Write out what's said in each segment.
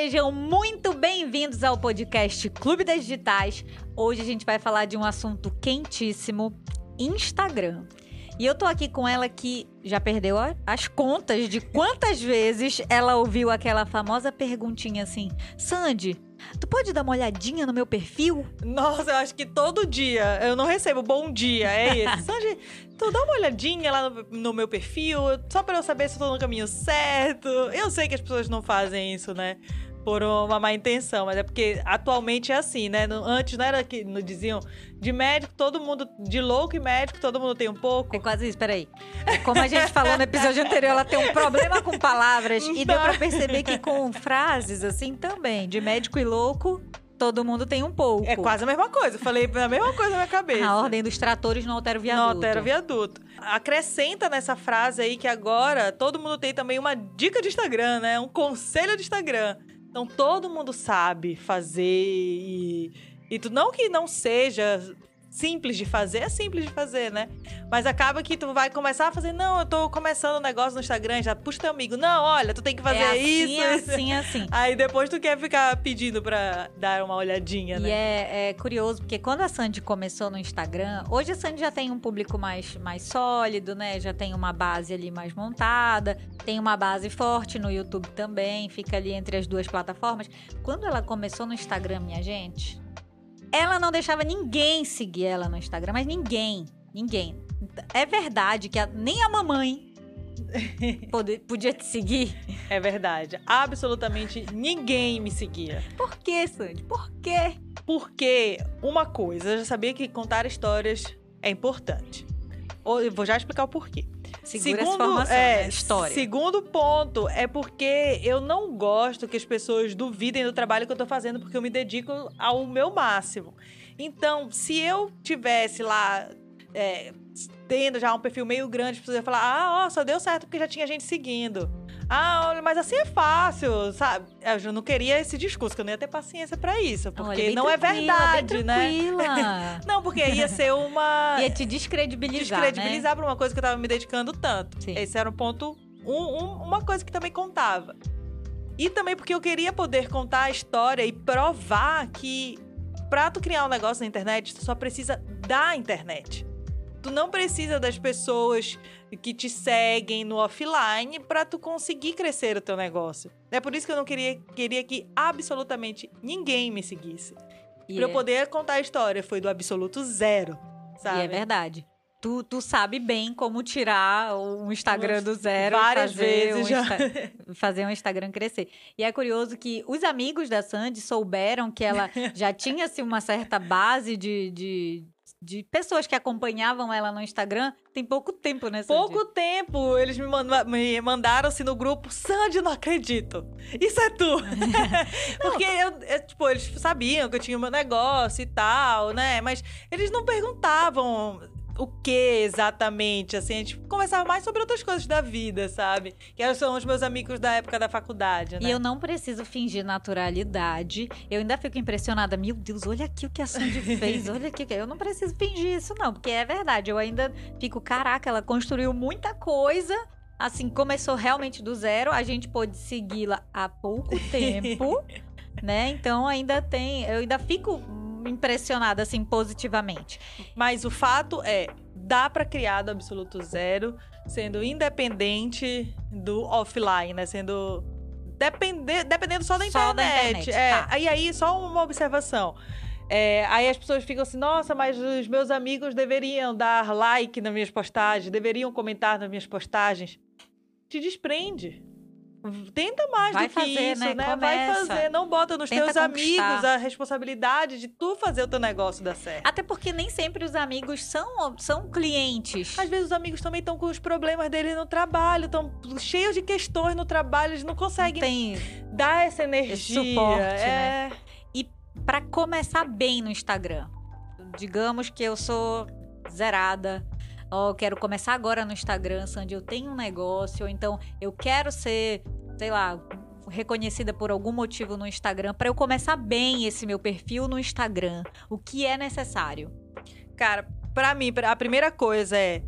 sejam muito bem-vindos ao podcast Clube das Digitais. Hoje a gente vai falar de um assunto quentíssimo: Instagram. E eu tô aqui com ela que já perdeu as contas de quantas vezes ela ouviu aquela famosa perguntinha assim: Sandy, tu pode dar uma olhadinha no meu perfil? Nossa, eu acho que todo dia eu não recebo bom dia, é isso. Sandy, tu dá uma olhadinha lá no, no, meu perfil, só pra eu saber se eu tô no caminho certo. Eu sei que as pessoas não fazem isso, né? Por uma má intenção, mas é porque atualmente é assim, né? Antes não era que não diziam de médico, todo mundo, de louco e médico, todo mundo tem um pouco. É quase isso, peraí. Como a gente falou no episódio anterior, ela tem um problema com palavras e deu pra perceber que com frases assim também, de médico e louco, todo mundo tem um pouco. É quase a mesma coisa. Falei a mesma coisa na minha cabeça. A ordem dos tratores não altera o viaduto. Não altera o viaduto. Acrescenta nessa frase aí que agora todo mundo tem também uma dica de Instagram, né? Um conselho de Instagram. Então todo mundo sabe fazer e, e tu, não que não seja simples de fazer, é simples de fazer, né? Mas acaba que tu vai começar a fazer, não, eu tô começando um negócio no Instagram, já puxa teu amigo, não, olha, tu tem que fazer é assim, isso. É assim, é assim. Aí depois tu quer ficar pedindo pra dar uma olhadinha, né? E é, é, curioso, porque quando a Sandy começou no Instagram, hoje a Sandy já tem um público mais, mais sólido, né? Já tem uma base ali mais montada, tem uma base forte no YouTube também, fica ali entre as duas plataformas. Quando ela começou no Instagram, minha gente, ela não deixava ninguém seguir ela no Instagram, mas ninguém. Ninguém. É verdade que a, nem a mamãe podia te seguir. É verdade. Absolutamente ninguém me seguia. Por quê, Sandy? Por quê? Porque, uma coisa, eu já sabia que contar histórias é importante. Eu vou já explicar o porquê. Segura segundo, é, né? história. Segundo ponto é porque eu não gosto que as pessoas duvidem do trabalho que eu tô fazendo, porque eu me dedico ao meu máximo. Então, se eu tivesse lá é, tendo já um perfil meio grande, as pessoas iam falar: ah, ó, só deu certo porque já tinha gente seguindo. Ah, olha, mas assim é fácil, sabe? Eu não queria esse discurso, que eu não ia ter paciência para isso, porque olha, não é verdade, né? não, porque ia ser uma. Ia te descredibilizar. Descredibilizar né? por uma coisa que eu tava me dedicando tanto. Sim. Esse era um ponto. Um, um, uma coisa que também contava. E também porque eu queria poder contar a história e provar que pra tu criar um negócio na internet, tu só precisa da internet. Tu não precisa das pessoas que te seguem no offline para tu conseguir crescer o teu negócio. É por isso que eu não queria, queria que absolutamente ninguém me seguisse. E pra é... eu poder contar a história, foi do absoluto zero, sabe? E é verdade. Tu, tu sabe bem como tirar um Instagram do zero. Várias vezes um já. fazer um Instagram crescer. E é curioso que os amigos da Sandy souberam que ela já tinha assim, uma certa base de, de, de pessoas que acompanhavam ela no Instagram tem pouco tempo, né, Sandy? Pouco tempo. Eles me, manda me mandaram-se no grupo, Sandy, não acredito. Isso é tu. Porque eu, eu, tipo, eles sabiam que eu tinha o meu negócio e tal, né? Mas eles não perguntavam o que exatamente, assim, a gente conversava mais sobre outras coisas da vida, sabe? Que são os meus amigos da época da faculdade, né? E eu não preciso fingir naturalidade. Eu ainda fico impressionada. Meu Deus, olha aqui o que a Sandy fez, olha aqui. Eu não preciso fingir isso, não, porque é verdade. Eu ainda fico, caraca, ela construiu muita coisa. Assim, começou realmente do zero. A gente pôde segui-la há pouco tempo, né? Então ainda tem. Eu ainda fico impressionada, assim, positivamente. Mas o fato é, dá para criar do absoluto zero, sendo independente do offline, né? Sendo depender, dependendo só da só internet. Da internet. É, tá. aí, aí, só uma observação. É, aí as pessoas ficam assim, nossa, mas os meus amigos deveriam dar like nas minhas postagens, deveriam comentar nas minhas postagens. Te desprende. Tenta mais vai do fazer, que isso, né? né? Vai fazer, não bota nos Tenta teus amigos a responsabilidade de tu fazer o teu negócio dar certo. Até porque nem sempre os amigos são, são clientes. Às vezes os amigos também estão com os problemas deles no trabalho, estão cheios de questões no trabalho, eles não conseguem Tem dar essa energia. esse suporte, é... né? E para começar bem no Instagram, digamos que eu sou zerada, ó, oh, quero começar agora no Instagram, Sandy, eu tenho um negócio, ou então eu quero ser, sei lá, reconhecida por algum motivo no Instagram, para eu começar bem esse meu perfil no Instagram. O que é necessário? Cara, para mim, a primeira coisa é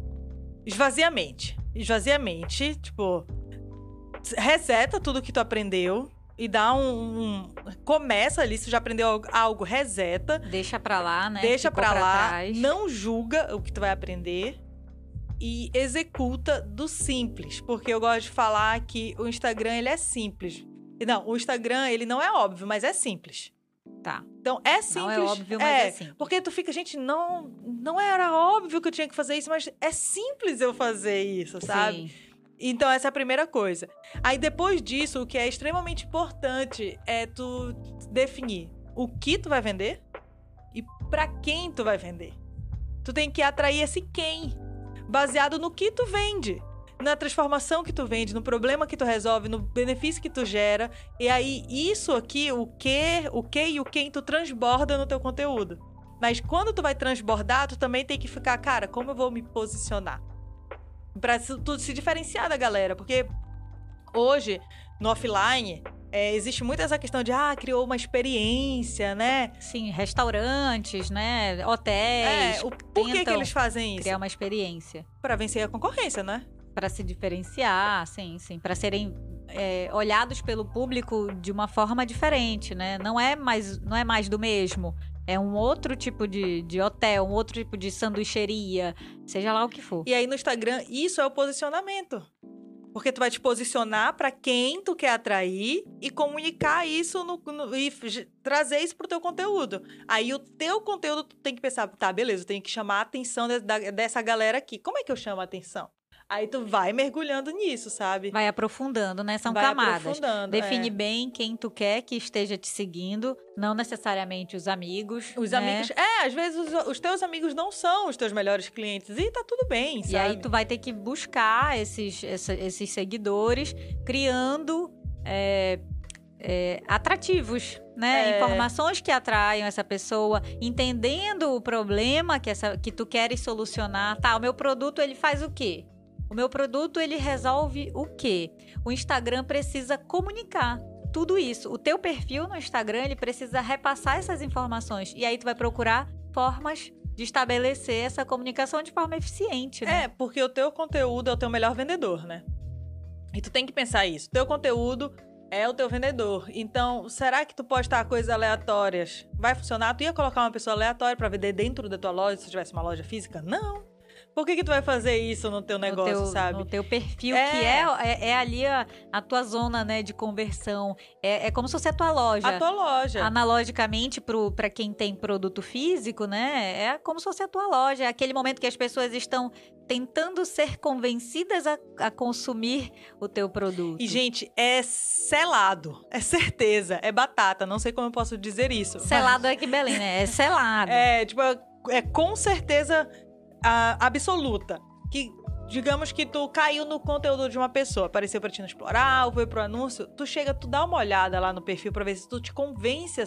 esvazia a mente. Esvazia a mente, tipo, reseta tudo que tu aprendeu e dá um, um, Começa ali, se já aprendeu algo, reseta. Deixa pra lá, né? Deixa pra, pra lá. Trás. Não julga o que tu vai aprender. E executa do simples. Porque eu gosto de falar que o Instagram, ele é simples. Não, o Instagram, ele não é óbvio, mas é simples. Tá. Então é simples. Não é óbvio, mas é, é simples. Porque tu fica, gente, não, não era óbvio que eu tinha que fazer isso, mas é simples eu fazer isso, sabe? Sim. Então, essa é a primeira coisa. Aí, depois disso, o que é extremamente importante é tu definir o que tu vai vender e para quem tu vai vender. Tu tem que atrair esse quem, baseado no que tu vende, na transformação que tu vende, no problema que tu resolve, no benefício que tu gera. E aí, isso aqui, o que, o que e o quem tu transborda no teu conteúdo. Mas quando tu vai transbordar, tu também tem que ficar, cara, como eu vou me posicionar? Pra tu se diferenciar da galera. Porque hoje, no offline, é, existe muito essa questão de, ah, criou uma experiência, né? Sim, restaurantes, né? Hotéis. É, o, por que, que eles fazem isso? Criar uma experiência. Para vencer a concorrência, né? Para se diferenciar, sim, sim. Para serem é, olhados pelo público de uma forma diferente, né? Não é mais, não é mais do mesmo. É um outro tipo de, de hotel, um outro tipo de sanduicheria, seja lá o que for. E aí no Instagram, isso é o posicionamento. Porque tu vai te posicionar para quem tu quer atrair e comunicar isso no, no, e trazer isso pro teu conteúdo. Aí o teu conteúdo tu tem que pensar, tá, beleza, eu tenho que chamar a atenção de, da, dessa galera aqui. Como é que eu chamo a atenção? Aí tu vai mergulhando nisso, sabe? Vai aprofundando, né? São vai camadas. Define é. bem quem tu quer que esteja te seguindo, não necessariamente os amigos. Os né? amigos. É, às vezes os, os, teus amigos não são os teus melhores clientes e tá tudo bem, sabe? E aí tu vai ter que buscar esses, esses seguidores, criando. É, é, atrativos, né? É. Informações que atraiam essa pessoa, entendendo o problema que, essa, que tu queres solucionar. Tá, o meu produto ele faz o quê? O meu produto ele resolve o quê? O Instagram precisa comunicar tudo isso. O teu perfil no Instagram ele precisa repassar essas informações e aí tu vai procurar formas de estabelecer essa comunicação de forma eficiente, né? É, porque o teu conteúdo é o teu melhor vendedor, né? E tu tem que pensar isso. O teu conteúdo é o teu vendedor. Então, será que tu postar coisas aleatórias vai funcionar? Tu ia colocar uma pessoa aleatória para vender dentro da tua loja se tivesse uma loja física? Não. Por que, que tu vai fazer isso no teu negócio, no teu, sabe? No teu perfil, é. que é, é, é, ali a, a tua zona, né, de conversão. É, é como se fosse a tua loja. A tua loja. Analogicamente, para quem tem produto físico, né, é como se fosse a tua loja. É aquele momento que as pessoas estão tentando ser convencidas a, a consumir o teu produto. E, gente, é selado. É certeza. É batata. Não sei como eu posso dizer isso. Selado mas... é que Belém, né? É selado. é, tipo, é com certeza absoluta. Que digamos que tu caiu no conteúdo de uma pessoa, apareceu pra ti no explorar, ou foi pro anúncio, tu chega, tu dá uma olhada lá no perfil pra ver se tu te convence.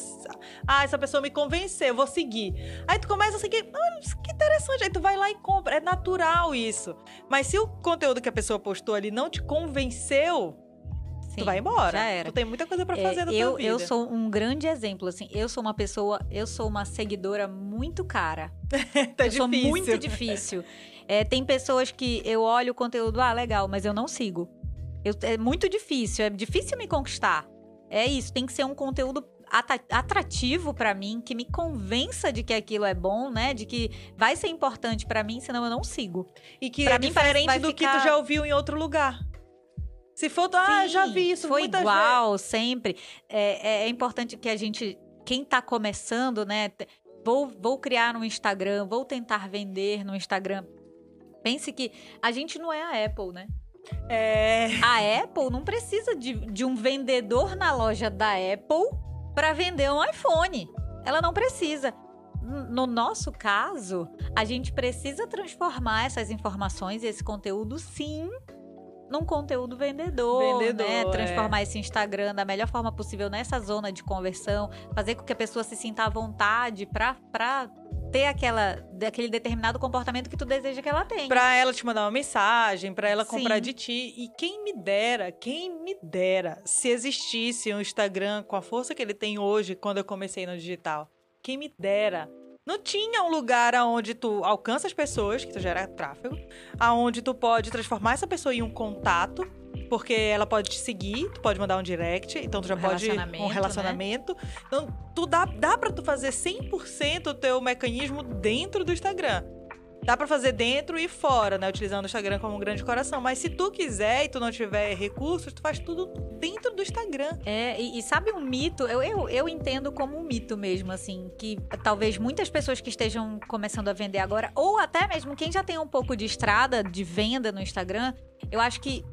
Ah, essa pessoa me convenceu, eu vou seguir. Aí tu começa a seguir, ah, que interessante, aí tu vai lá e compra. É natural isso. Mas se o conteúdo que a pessoa postou ali não te convenceu, Sim, tu vai embora. Já era. Tu tem muita coisa para fazer é, da eu, tua vida. Eu sou um grande exemplo, assim. Eu sou uma pessoa, eu sou uma seguidora muito cara. tá eu difícil. sou muito difícil. É, tem pessoas que eu olho o conteúdo, ah, legal, mas eu não sigo. Eu, é muito difícil, é difícil me conquistar. É isso, tem que ser um conteúdo atrativo para mim, que me convença de que aquilo é bom, né? De que vai ser importante para mim, senão eu não sigo. E que pra é mim diferente do ficar... que tu já ouviu em outro lugar. Se for, ah, Sim, já vi isso. Foi igual, vezes. sempre. É, é, é, importante que a gente, quem está começando, né? Vou, vou criar no Instagram, vou tentar vender no Instagram. Pense que a gente não é a Apple, né? É. A Apple não precisa de, de um vendedor na loja da Apple para vender um iPhone. Ela não precisa. No nosso caso, a gente precisa transformar essas informações e esse conteúdo, sim, num conteúdo vendedor, vendedor né? Transformar é. esse Instagram da melhor forma possível nessa zona de conversão, fazer com que a pessoa se sinta à vontade para ter aquela, aquele determinado comportamento que tu deseja que ela tenha. Pra ela te mandar uma mensagem, para ela comprar Sim. de ti. E quem me dera, quem me dera se existisse um Instagram com a força que ele tem hoje quando eu comecei no digital. Quem me dera não tinha um lugar aonde tu alcança as pessoas, que tu gera tráfego, aonde tu pode transformar essa pessoa em um contato porque ela pode te seguir, tu pode mandar um direct, então tu já Um pode um relacionamento. Então, tu dá, dá para tu fazer 100% o teu mecanismo dentro do Instagram. Dá pra fazer dentro e fora, né? Utilizando o Instagram como um grande coração. Mas se tu quiser e tu não tiver recursos, tu faz tudo dentro do Instagram. É, e, e sabe um mito? Eu, eu, eu entendo como um mito mesmo, assim, que talvez muitas pessoas que estejam começando a vender agora, ou até mesmo quem já tem um pouco de estrada de venda no Instagram, eu acho que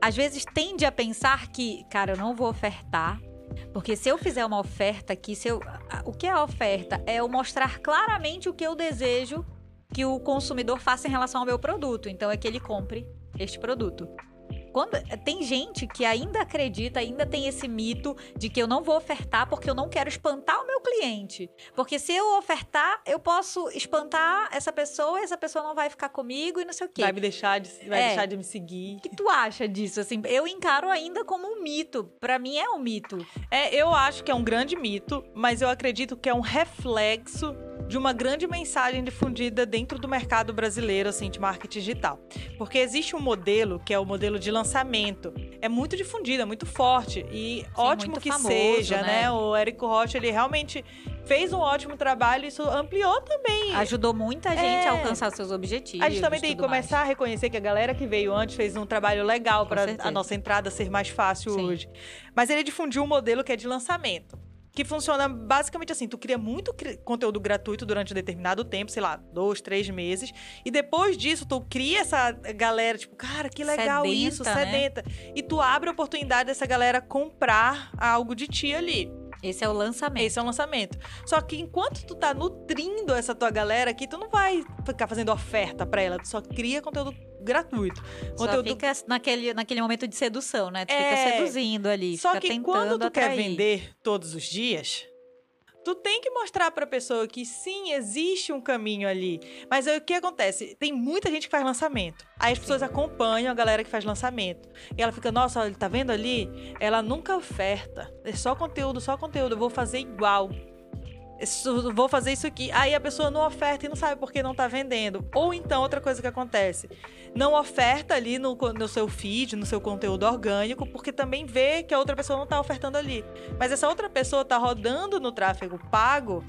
às vezes tende a pensar que, cara, eu não vou ofertar. Porque se eu fizer uma oferta aqui, se eu, o que é a oferta? É eu mostrar claramente o que eu desejo que o consumidor faça em relação ao meu produto. Então é que ele compre este produto. Quando, tem gente que ainda acredita, ainda tem esse mito de que eu não vou ofertar porque eu não quero espantar o meu cliente. Porque se eu ofertar, eu posso espantar essa pessoa e essa pessoa não vai ficar comigo e não sei o quê. Vai me deixar de, vai É. deixar de me seguir. O que tu acha disso? Assim, eu encaro ainda como um mito. Pra mim é um mito. É, eu acho que é um grande mito, mas eu acredito que é um reflexo de uma grande mensagem difundida dentro do mercado brasileiro, assim, de marketing digital. Porque existe um modelo que é o modelo de lançamento. É muito difundido, é muito forte. E ótimo muito que famoso, seja, né? né? O Érico Rocha, ele realmente fez um ótimo trabalho. Isso ampliou também Ajudou muita gente É. a alcançar seus objetivos. a gente também tem que tudo mais. começar a reconhecer que a galera que veio antes fez um trabalho legal para a nossa entrada ser mais fácil Sim. hoje. Mas ele difundiu um modelo que é de lançamento. Que funciona basicamente assim: tu cria muito conteúdo gratuito durante um determinado tempo, sei lá, dois, três meses. E depois disso, tu cria essa galera, tipo, cara, que legal Sedenta, isso, né? sedenta. E tu abre a oportunidade dessa galera comprar algo de ti ali. Esse é o lançamento. Esse é o lançamento. Só que enquanto tu tá nutrindo essa tua galera aqui, tu não vai ficar fazendo oferta pra ela. Tu só cria conteúdo gratuito. Só Conteúdo... fica naquele, naquele momento de sedução, né? Tu É. fica seduzindo ali. Só que quando tu quer atrair. vender todos os dias, tu tem que mostrar pra pessoa que sim, existe um caminho ali. Mas aí, o que acontece? Tem muita gente que faz lançamento. Aí as pessoas acompanham a galera que faz lançamento. E ela fica, nossa, olha, tá vendo ali? Ela nunca oferta. É só conteúdo, só conteúdo. Eu vou fazer igual. Vou fazer isso aqui. Aí a pessoa não oferta e não sabe por que não tá vendendo. Ou então, outra coisa que acontece. Não oferta ali no, no seu feed, no seu conteúdo orgânico, porque também vê que a outra pessoa não tá ofertando ali. Mas essa outra pessoa tá rodando no tráfego pago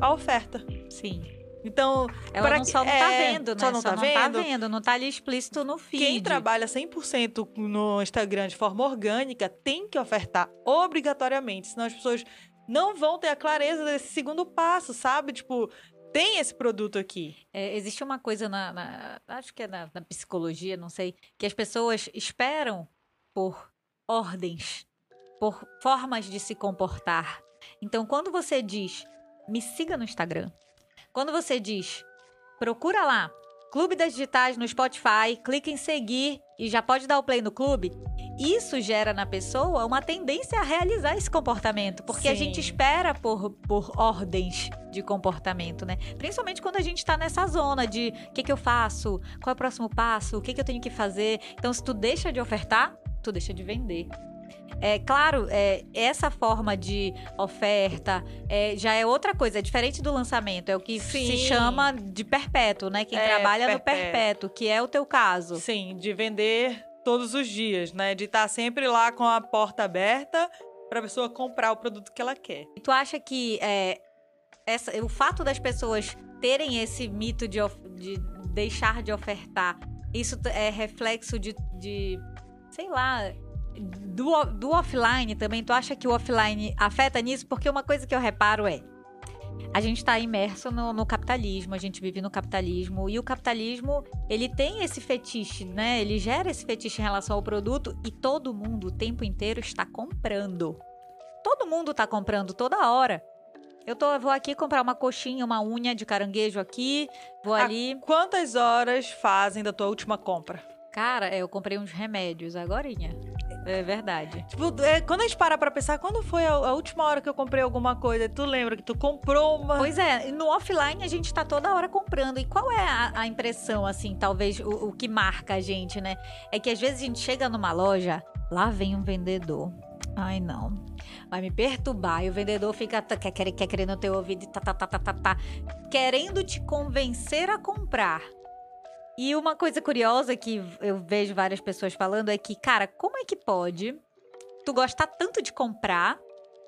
a oferta. Sim. Então, Ela não, que- só não tá é, vendo, né? Só não tá vendo. vendo, não tá ali explícito no feed. Quem trabalha 100% no Instagram de forma orgânica tem que ofertar obrigatoriamente, senão as pessoas não vão ter a clareza desse segundo passo, sabe? Tipo, tem esse produto aqui. É, existe uma coisa na, na- acho que é na, na psicologia, não sei, que as pessoas esperam por ordens, por formas de se comportar. Então, quando você diz, me siga no Instagram, quando você diz, procura lá, Clube das Digitais no Spotify, clica em seguir e já pode dar o play no clube. Isso gera na pessoa uma tendência a realizar esse comportamento, porque a Sim. gente espera por, por ordens de comportamento, né? Principalmente quando a gente tá nessa zona de o que, que eu faço, qual é o próximo passo, o que, que eu tenho que fazer. Então, se tu deixa de ofertar, tu deixa de vender. É claro, é, essa forma de oferta é, já é outra coisa, é diferente do lançamento, é o que Sim. se chama de perpétuo, né? Quem É, trabalha no perpétuo. perpétuo, que é o teu caso. Sim, de vender todos os dias, né? De estar sempre lá com a porta aberta para a pessoa comprar o produto que ela quer. E tu acha que é, essa- o fato das pessoas terem esse mito de, de deixar de ofertar, isso é reflexo de, de, sei lá, do, do offline também? Tu acha que o offline afeta nisso? Porque uma coisa que eu reparo é. A gente está imerso no, no capitalismo, a gente vive no capitalismo e o capitalismo ele tem esse fetiche, né? Ele gera esse fetiche em relação ao produto e todo mundo o tempo inteiro está comprando. Todo mundo tá comprando toda hora. Eu tô, eu vou aqui comprar uma coxinha, uma unha de caranguejo aqui, vou Ah, ali. Quantas horas fazem da tua última compra? Cara, eu comprei uns remédios agorinha. É verdade. Tipo, é, quando a gente para pra pensar, quando foi a, a última hora que eu comprei alguma coisa? Tu lembra que tu comprou uma. Pois é, no offline a gente tá toda hora comprando. E qual é a, a impressão, assim, talvez o, o que marca a gente, né? É que às vezes a gente chega numa loja, lá vem um vendedor. Ai, não. Vai me perturbar. E o vendedor fica quer, quer, quer querendo teu ouvido e tá, tá, tá, tá, tá, tá, querendo te convencer a comprar. E uma coisa curiosa que eu vejo várias pessoas falando é que, cara, como é que pode tu gostar tanto de comprar,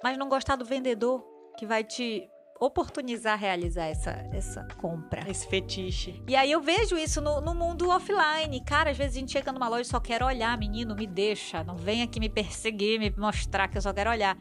mas não gostar do vendedor que vai te oportunizar realizar essa, essa compra. Esse fetiche. E aí eu vejo isso no, no, mundo offline. Cara, às vezes a gente chega numa loja e só quer olhar, menino, me deixa. Não vem aqui me perseguir, me mostrar que eu só quero olhar.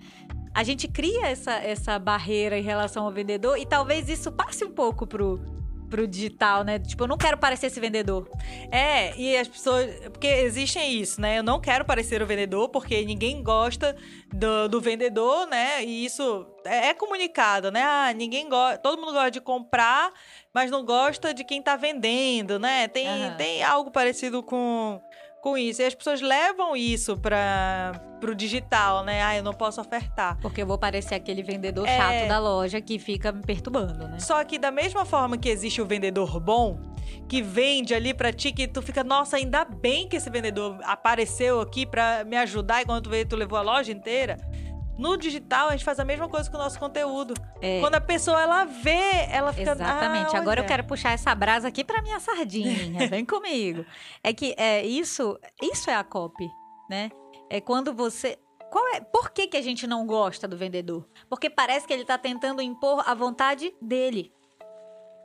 A gente cria essa, essa barreira em relação ao vendedor e talvez isso passe um pouco pro, pro digital, né? Tipo, eu não quero parecer esse vendedor. É, e as pessoas. Porque existem isso, né? Eu não quero parecer o vendedor, porque ninguém gosta do, do vendedor, né? E isso é, é comunicado, né? Ah, ninguém gosta. Todo mundo gosta de comprar, mas não gosta de quem tá vendendo, né? Tem, uhum. tem algo parecido com com isso. E as pessoas levam isso para pro digital, né? Ah, eu não posso ofertar. Porque eu vou parecer aquele vendedor é... chato da loja que fica me perturbando, né? Só que da mesma forma que existe o vendedor bom, que vende ali para ti, que tu fica, nossa, ainda bem que esse vendedor apareceu aqui para me ajudar e quando tu veio, tu levou a loja inteira. No digital, a gente faz a mesma coisa com o nosso conteúdo. É. Quando a pessoa ela vê, ela fica. Exatamente. Ah, Agora eu quero puxar essa brasa aqui para minha sardinha. Vem comigo. É que é isso, isso é a copy, né? É quando você qual é, por que, que a gente não gosta do vendedor? Porque parece que ele está tentando impor a vontade dele.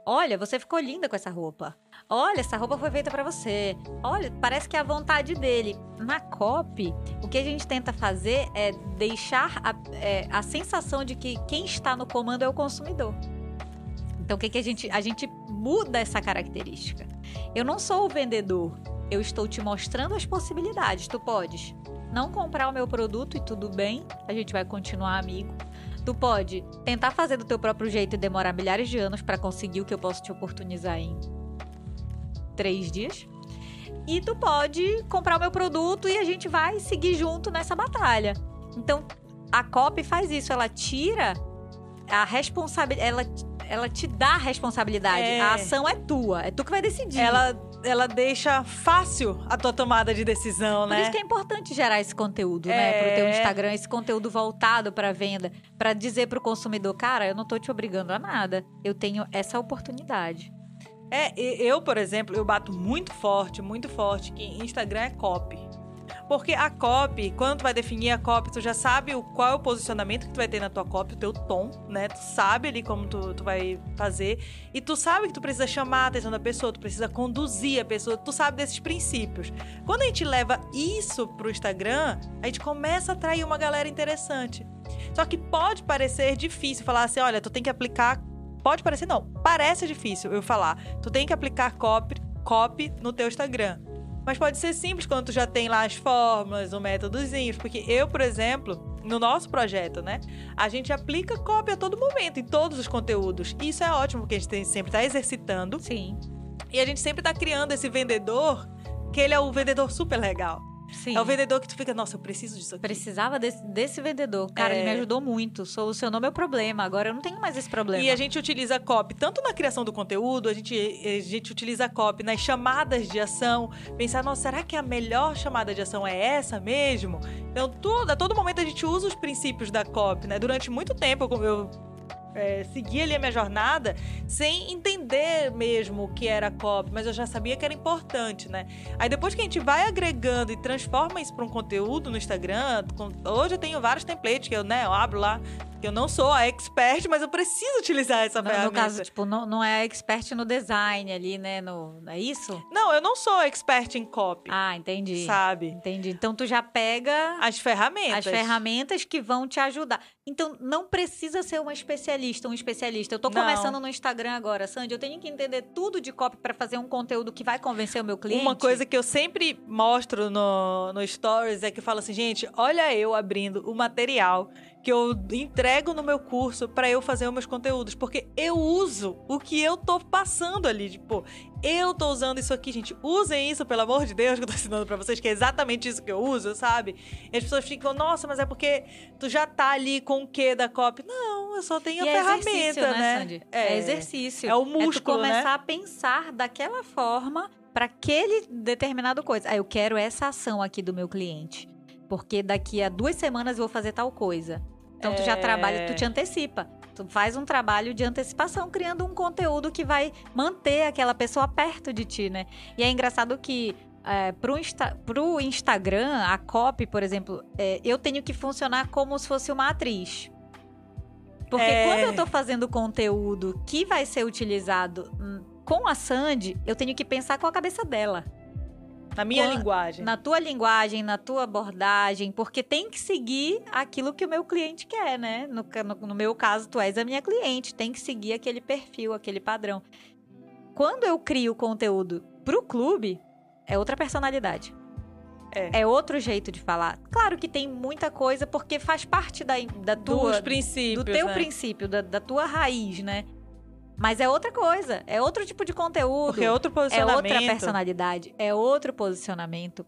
Olha, você ficou linda com essa roupa. Olha, essa roupa foi feita para você. Olha, parece que é a vontade dele. Na copy, o que a gente tenta fazer é deixar a, é, a sensação de que quem está no comando é o consumidor. Então, o que, que a gente. A gente muda essa característica. Eu não sou o vendedor. Eu estou te mostrando as possibilidades. Tu podes não comprar o meu produto e tudo bem, a gente vai continuar amigo. Tu pode tentar fazer do teu próprio jeito e demorar milhares de anos para conseguir o que eu posso te oportunizar em três dias. E tu pode comprar o meu produto e a gente vai seguir junto nessa batalha. Então, a COP faz isso, ela tira a responsabilidade, ela, ela te dá a responsabilidade. É. A ação é tua, é tu que vai decidir. Ela, ela deixa fácil a tua tomada de decisão, Por né? Por isso que é importante gerar esse conteúdo, é. né, pro teu Instagram, esse conteúdo voltado para venda, para dizer pro consumidor, cara, eu não tô te obrigando a nada. Eu tenho essa oportunidade. É, eu, por exemplo, eu bato muito forte, muito forte que Instagram é copy. Porque a copy, quando tu vai definir a copy, tu já sabe o, qual é o posicionamento que tu vai ter na tua copy, o teu tom, né? Tu sabe ali como tu, tu vai fazer. E tu sabe que tu precisa chamar a atenção da pessoa, tu precisa conduzir a pessoa, tu sabe desses princípios. Quando a gente leva isso pro Instagram, a gente começa a atrair uma galera interessante. Só que pode parecer difícil falar assim: olha, tu tem que aplicar Pode parecer não, parece difícil eu falar. Tu tem que aplicar copy, copy no teu Instagram. Mas pode ser simples quando tu já tem lá as fórmulas, o métodozinho. Porque eu, por exemplo, no nosso projeto, né? A gente aplica copy a todo momento, em todos os conteúdos. E isso é ótimo, porque a gente tem, sempre está exercitando. Sim. E a gente sempre está criando esse vendedor, que ele é o vendedor super legal. Sim. É o vendedor que tu fica, nossa, eu preciso disso aqui. Precisava desse, desse vendedor. Cara, é... ele me ajudou muito. Solucionou meu problema. Agora eu não tenho mais esse problema. E a gente utiliza a copy tanto na criação do conteúdo, a gente, a gente utiliza a copy nas chamadas de ação. Pensar, nossa, será que a melhor chamada de ação é essa mesmo? Então, tudo, a todo momento a gente usa os princípios da copy, né? Durante muito tempo eu é, seguir ali a minha jornada sem entender mesmo o que era copy, mas eu já sabia que era importante, né? Aí depois que a gente vai agregando e transforma isso para um conteúdo no Instagram, hoje eu tenho vários templates que eu, né, eu abro lá eu não sou a expert, mas eu preciso utilizar essa no, ferramenta. No caso, tipo, não, não é expert no design ali, né? No, é isso? Não, eu não sou expert em copy. Ah, entendi. Sabe? Entendi. Então tu já pega as ferramentas. As ferramentas que vão te ajudar. Então não precisa ser uma especialista, um especialista. Eu tô não. começando no Instagram agora, Sandy, eu tenho que entender tudo de copy para fazer um conteúdo que vai convencer o meu cliente. Uma coisa que eu sempre mostro no, no stories é que eu falo assim, gente, olha eu abrindo o material que eu entrego no meu curso para eu fazer os meus conteúdos, porque eu uso o que eu tô passando ali, tipo, eu tô usando isso aqui, gente. Usem isso, pelo amor de Deus, que eu tô ensinando pra vocês, que é exatamente isso que eu uso, sabe? E as pessoas ficam, nossa, mas é porque tu já tá ali com o quê da copy? Não, eu só tenho e a é ferramenta, né? né? É, é exercício. É o músculo, é tu começar né? a pensar daquela forma para aquele determinado coisa. Ah, eu quero essa ação aqui do meu cliente. Porque daqui a duas semanas eu vou fazer tal coisa. Então tu já trabalha, tu te antecipa. Tu faz um trabalho de antecipação, criando um conteúdo que vai manter aquela pessoa perto de ti, né? E é engraçado que é, pro, Insta, pro Instagram, a copy, por exemplo, é, eu tenho que funcionar como se fosse uma atriz. Porque é... quando eu tô fazendo conteúdo que vai ser utilizado hum, com a Sandy, eu tenho que pensar com a cabeça dela. Na minha com, linguagem. Na tua linguagem, na tua abordagem, porque tem que seguir aquilo que o meu cliente quer, né? No, no, no meu caso, tu és a minha cliente, tem que seguir aquele perfil, aquele padrão. Quando eu crio conteúdo pro clube, é outra personalidade. É. é. outro jeito de falar. Claro que tem muita coisa, porque faz parte da, da tua. Dos princípios. Do teu né? princípio, da, da tua raiz, né? Mas é outra coisa, é outro tipo de conteúdo. Porque é outro posicionamento. É outra personalidade, é outro posicionamento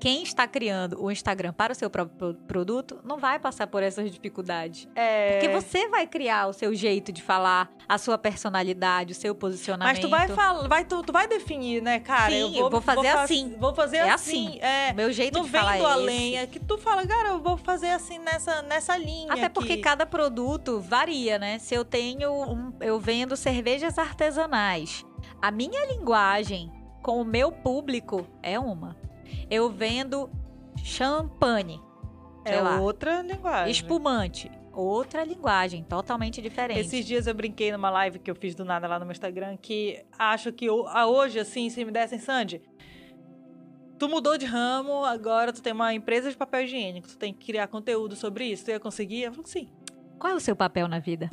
quem está criando o Instagram para o seu próprio produto não vai passar por essas dificuldades. É... Porque você vai criar o seu jeito de falar, a sua personalidade, o seu posicionamento. Mas tu vai falar, vai, tu, tu vai definir, né, cara? Sim, eu vou, vou fazer vou assim. Vou fazer é assim. assim. É, Meu jeito não de falar vendo é além, é que tu fala, cara, eu vou fazer assim nessa, nessa linha. Até porque cada produto varia, né? Se eu tenho um, eu vendo cervejas artesanais, a minha linguagem com o meu público é uma eu vendo champanhe. É lá, outra linguagem. Espumante. Outra linguagem, totalmente diferente. Esses dias eu brinquei numa live que eu fiz do nada lá no meu Instagram que acho que hoje, assim, se me dessem, Sandy, tu mudou de ramo, agora tu tem uma empresa de papel higiênico, tu tem que criar conteúdo sobre isso, tu ia conseguir? Eu falo, sim. Qual é o seu papel na vida?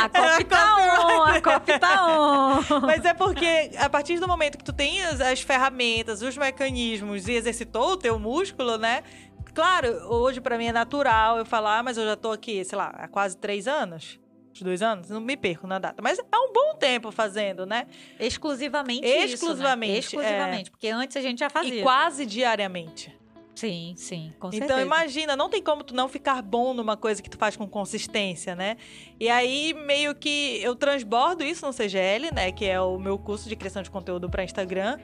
a COP tá on, a COP tá on. Mas é porque a partir do momento que tu tem as, as ferramentas, os mecanismos e exercitou o teu músculo, né? Claro, hoje para mim é natural eu falar, mas eu já tô aqui, sei lá, há quase três anos dois anos, não me perco na data. Mas é um bom tempo fazendo, né? Exclusivamente Exclusivamente. Isso, né? Exclusivamente. É... Porque antes a gente já fazia. E quase diariamente. Sim, sim, com então, certeza. Então imagina, não tem como tu não ficar bom numa coisa que tu faz com consistência, né? E aí meio que eu transbordo isso no CGL, né, que é o meu curso de criação de conteúdo para Instagram,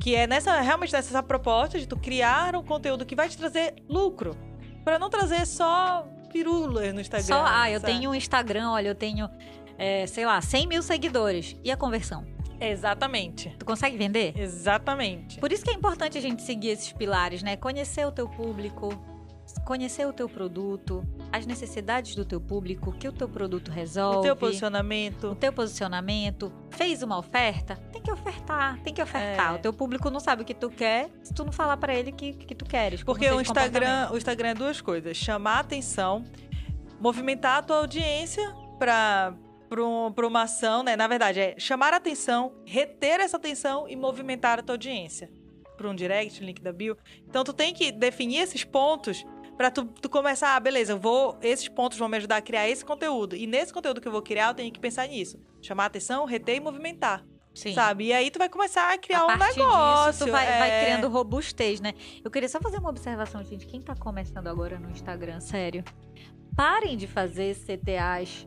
que é nessa realmente nessa proposta de tu criar um conteúdo que vai te trazer lucro, para não trazer só pirulas no Instagram. Só, ah, eu tenho um Instagram, olha, eu tenho, é, sei lá, 100 mil seguidores. E a conversão? Exatamente. Tu consegue vender? Exatamente. Por isso que é importante a gente seguir esses pilares, né? Conhecer o teu público, conhecer o teu produto, as necessidades do teu público, o que o teu produto resolve. O teu posicionamento. O teu posicionamento. Fez uma oferta? Tem que ofertar, tem que ofertar. É. O teu público não sabe o que tu quer se tu não falar para ele que que tu queres. Porque o Instagram, o Instagram é duas coisas: chamar atenção, movimentar a tua audiência para para uma ação, né? Na verdade, é chamar a atenção, reter essa atenção e movimentar a tua audiência. Para um direct, link da bio. Então, tu tem que definir esses pontos para tu, tu, começar, ah, beleza, eu vou, esses pontos vão me ajudar a criar esse conteúdo. E nesse conteúdo que eu vou criar, eu tenho que pensar nisso. Chamar a atenção, reter e movimentar. Sim. Sabe? E aí tu vai começar a criar a um negócio. Disso, tu vai, é... vai, criando robustez, né? Eu queria só fazer uma observação, gente. Quem tá começando agora no Instagram, sério. Parem de fazer CTAs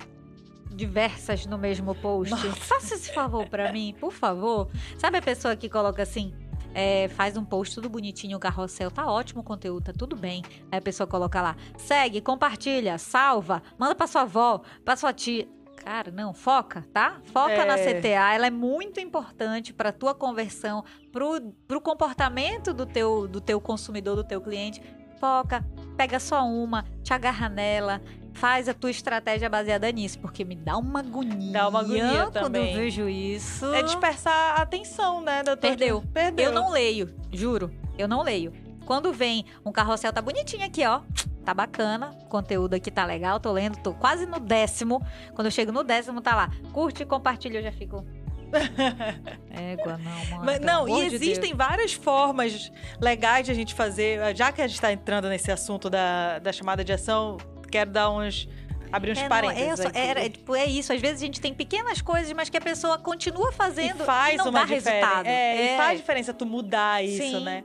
diversas no mesmo post. Nossa. Faça esse favor para mim, por favor. Sabe a pessoa que coloca assim, é, faz um post tudo bonitinho, o carrossel, tá ótimo o conteúdo, tá tudo bem. Aí a pessoa coloca lá, segue, compartilha, salva, manda pra sua avó, pra sua tia. Cara, não, foca, tá? Foca é. na CTA, ela é muito importante para tua conversão, pro, pro comportamento do teu, do teu consumidor, do teu cliente. Foca, pega só uma, te agarra nela, faz a tua estratégia baseada nisso, porque me dá uma agonia. Dá uma agonia quando também. eu vejo isso. É dispersar a atenção, né? Da Perdeu. Perdeu. Eu não leio, juro. Eu não leio. Quando vem um carrossel, tá bonitinho aqui, ó. Tá bacana, o conteúdo aqui tá legal, tô lendo, tô quase no décimo. Quando eu chego no décimo, tá lá. Curte e compartilha, eu já fico. Égua, não, mano. Mas, não, e existem Deus. várias formas legais de a gente fazer. Já que a gente tá entrando nesse assunto da, da chamada de ação, quero dar uns abrir uns é, parênteses. Não, é, é, tipo, é isso. Às vezes a gente tem pequenas coisas, mas que a pessoa continua fazendo e, faz e não uma dá resultado. É, é. faz diferença tu mudar isso, Sim. né?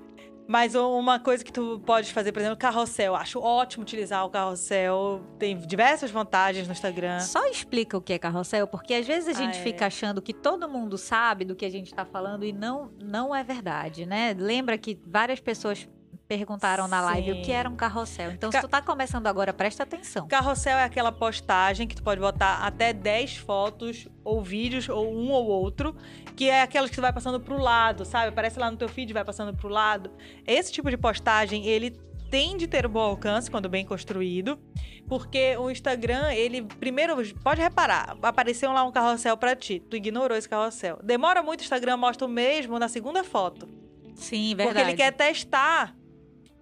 Mas uma coisa que tu pode fazer, por exemplo, carrossel. Acho ótimo utilizar o carrossel. Tem diversas vantagens no Instagram. Só explica o que é carrossel, porque às vezes a gente ah, é. fica achando que todo mundo sabe do que a gente está falando e não, não é verdade, né? Lembra que várias pessoas perguntaram na live Sim. o que era um carrossel. Então, Ca se tu tá começando agora, presta atenção. Carrossel é aquela postagem que tu pode botar até 10 fotos ou vídeos, ou um ou outro, que é aquelas que tu vai passando pro lado, sabe? Aparece lá no teu feed, vai passando pro lado. Esse tipo de postagem, ele tem de ter um bom alcance quando bem construído, porque o Instagram, ele primeiro pode reparar, apareceu lá um carrossel para ti, tu ignorou esse carrossel. Demora muito o Instagram mostra o mesmo na segunda foto. Sim, verdade. Porque ele quer testar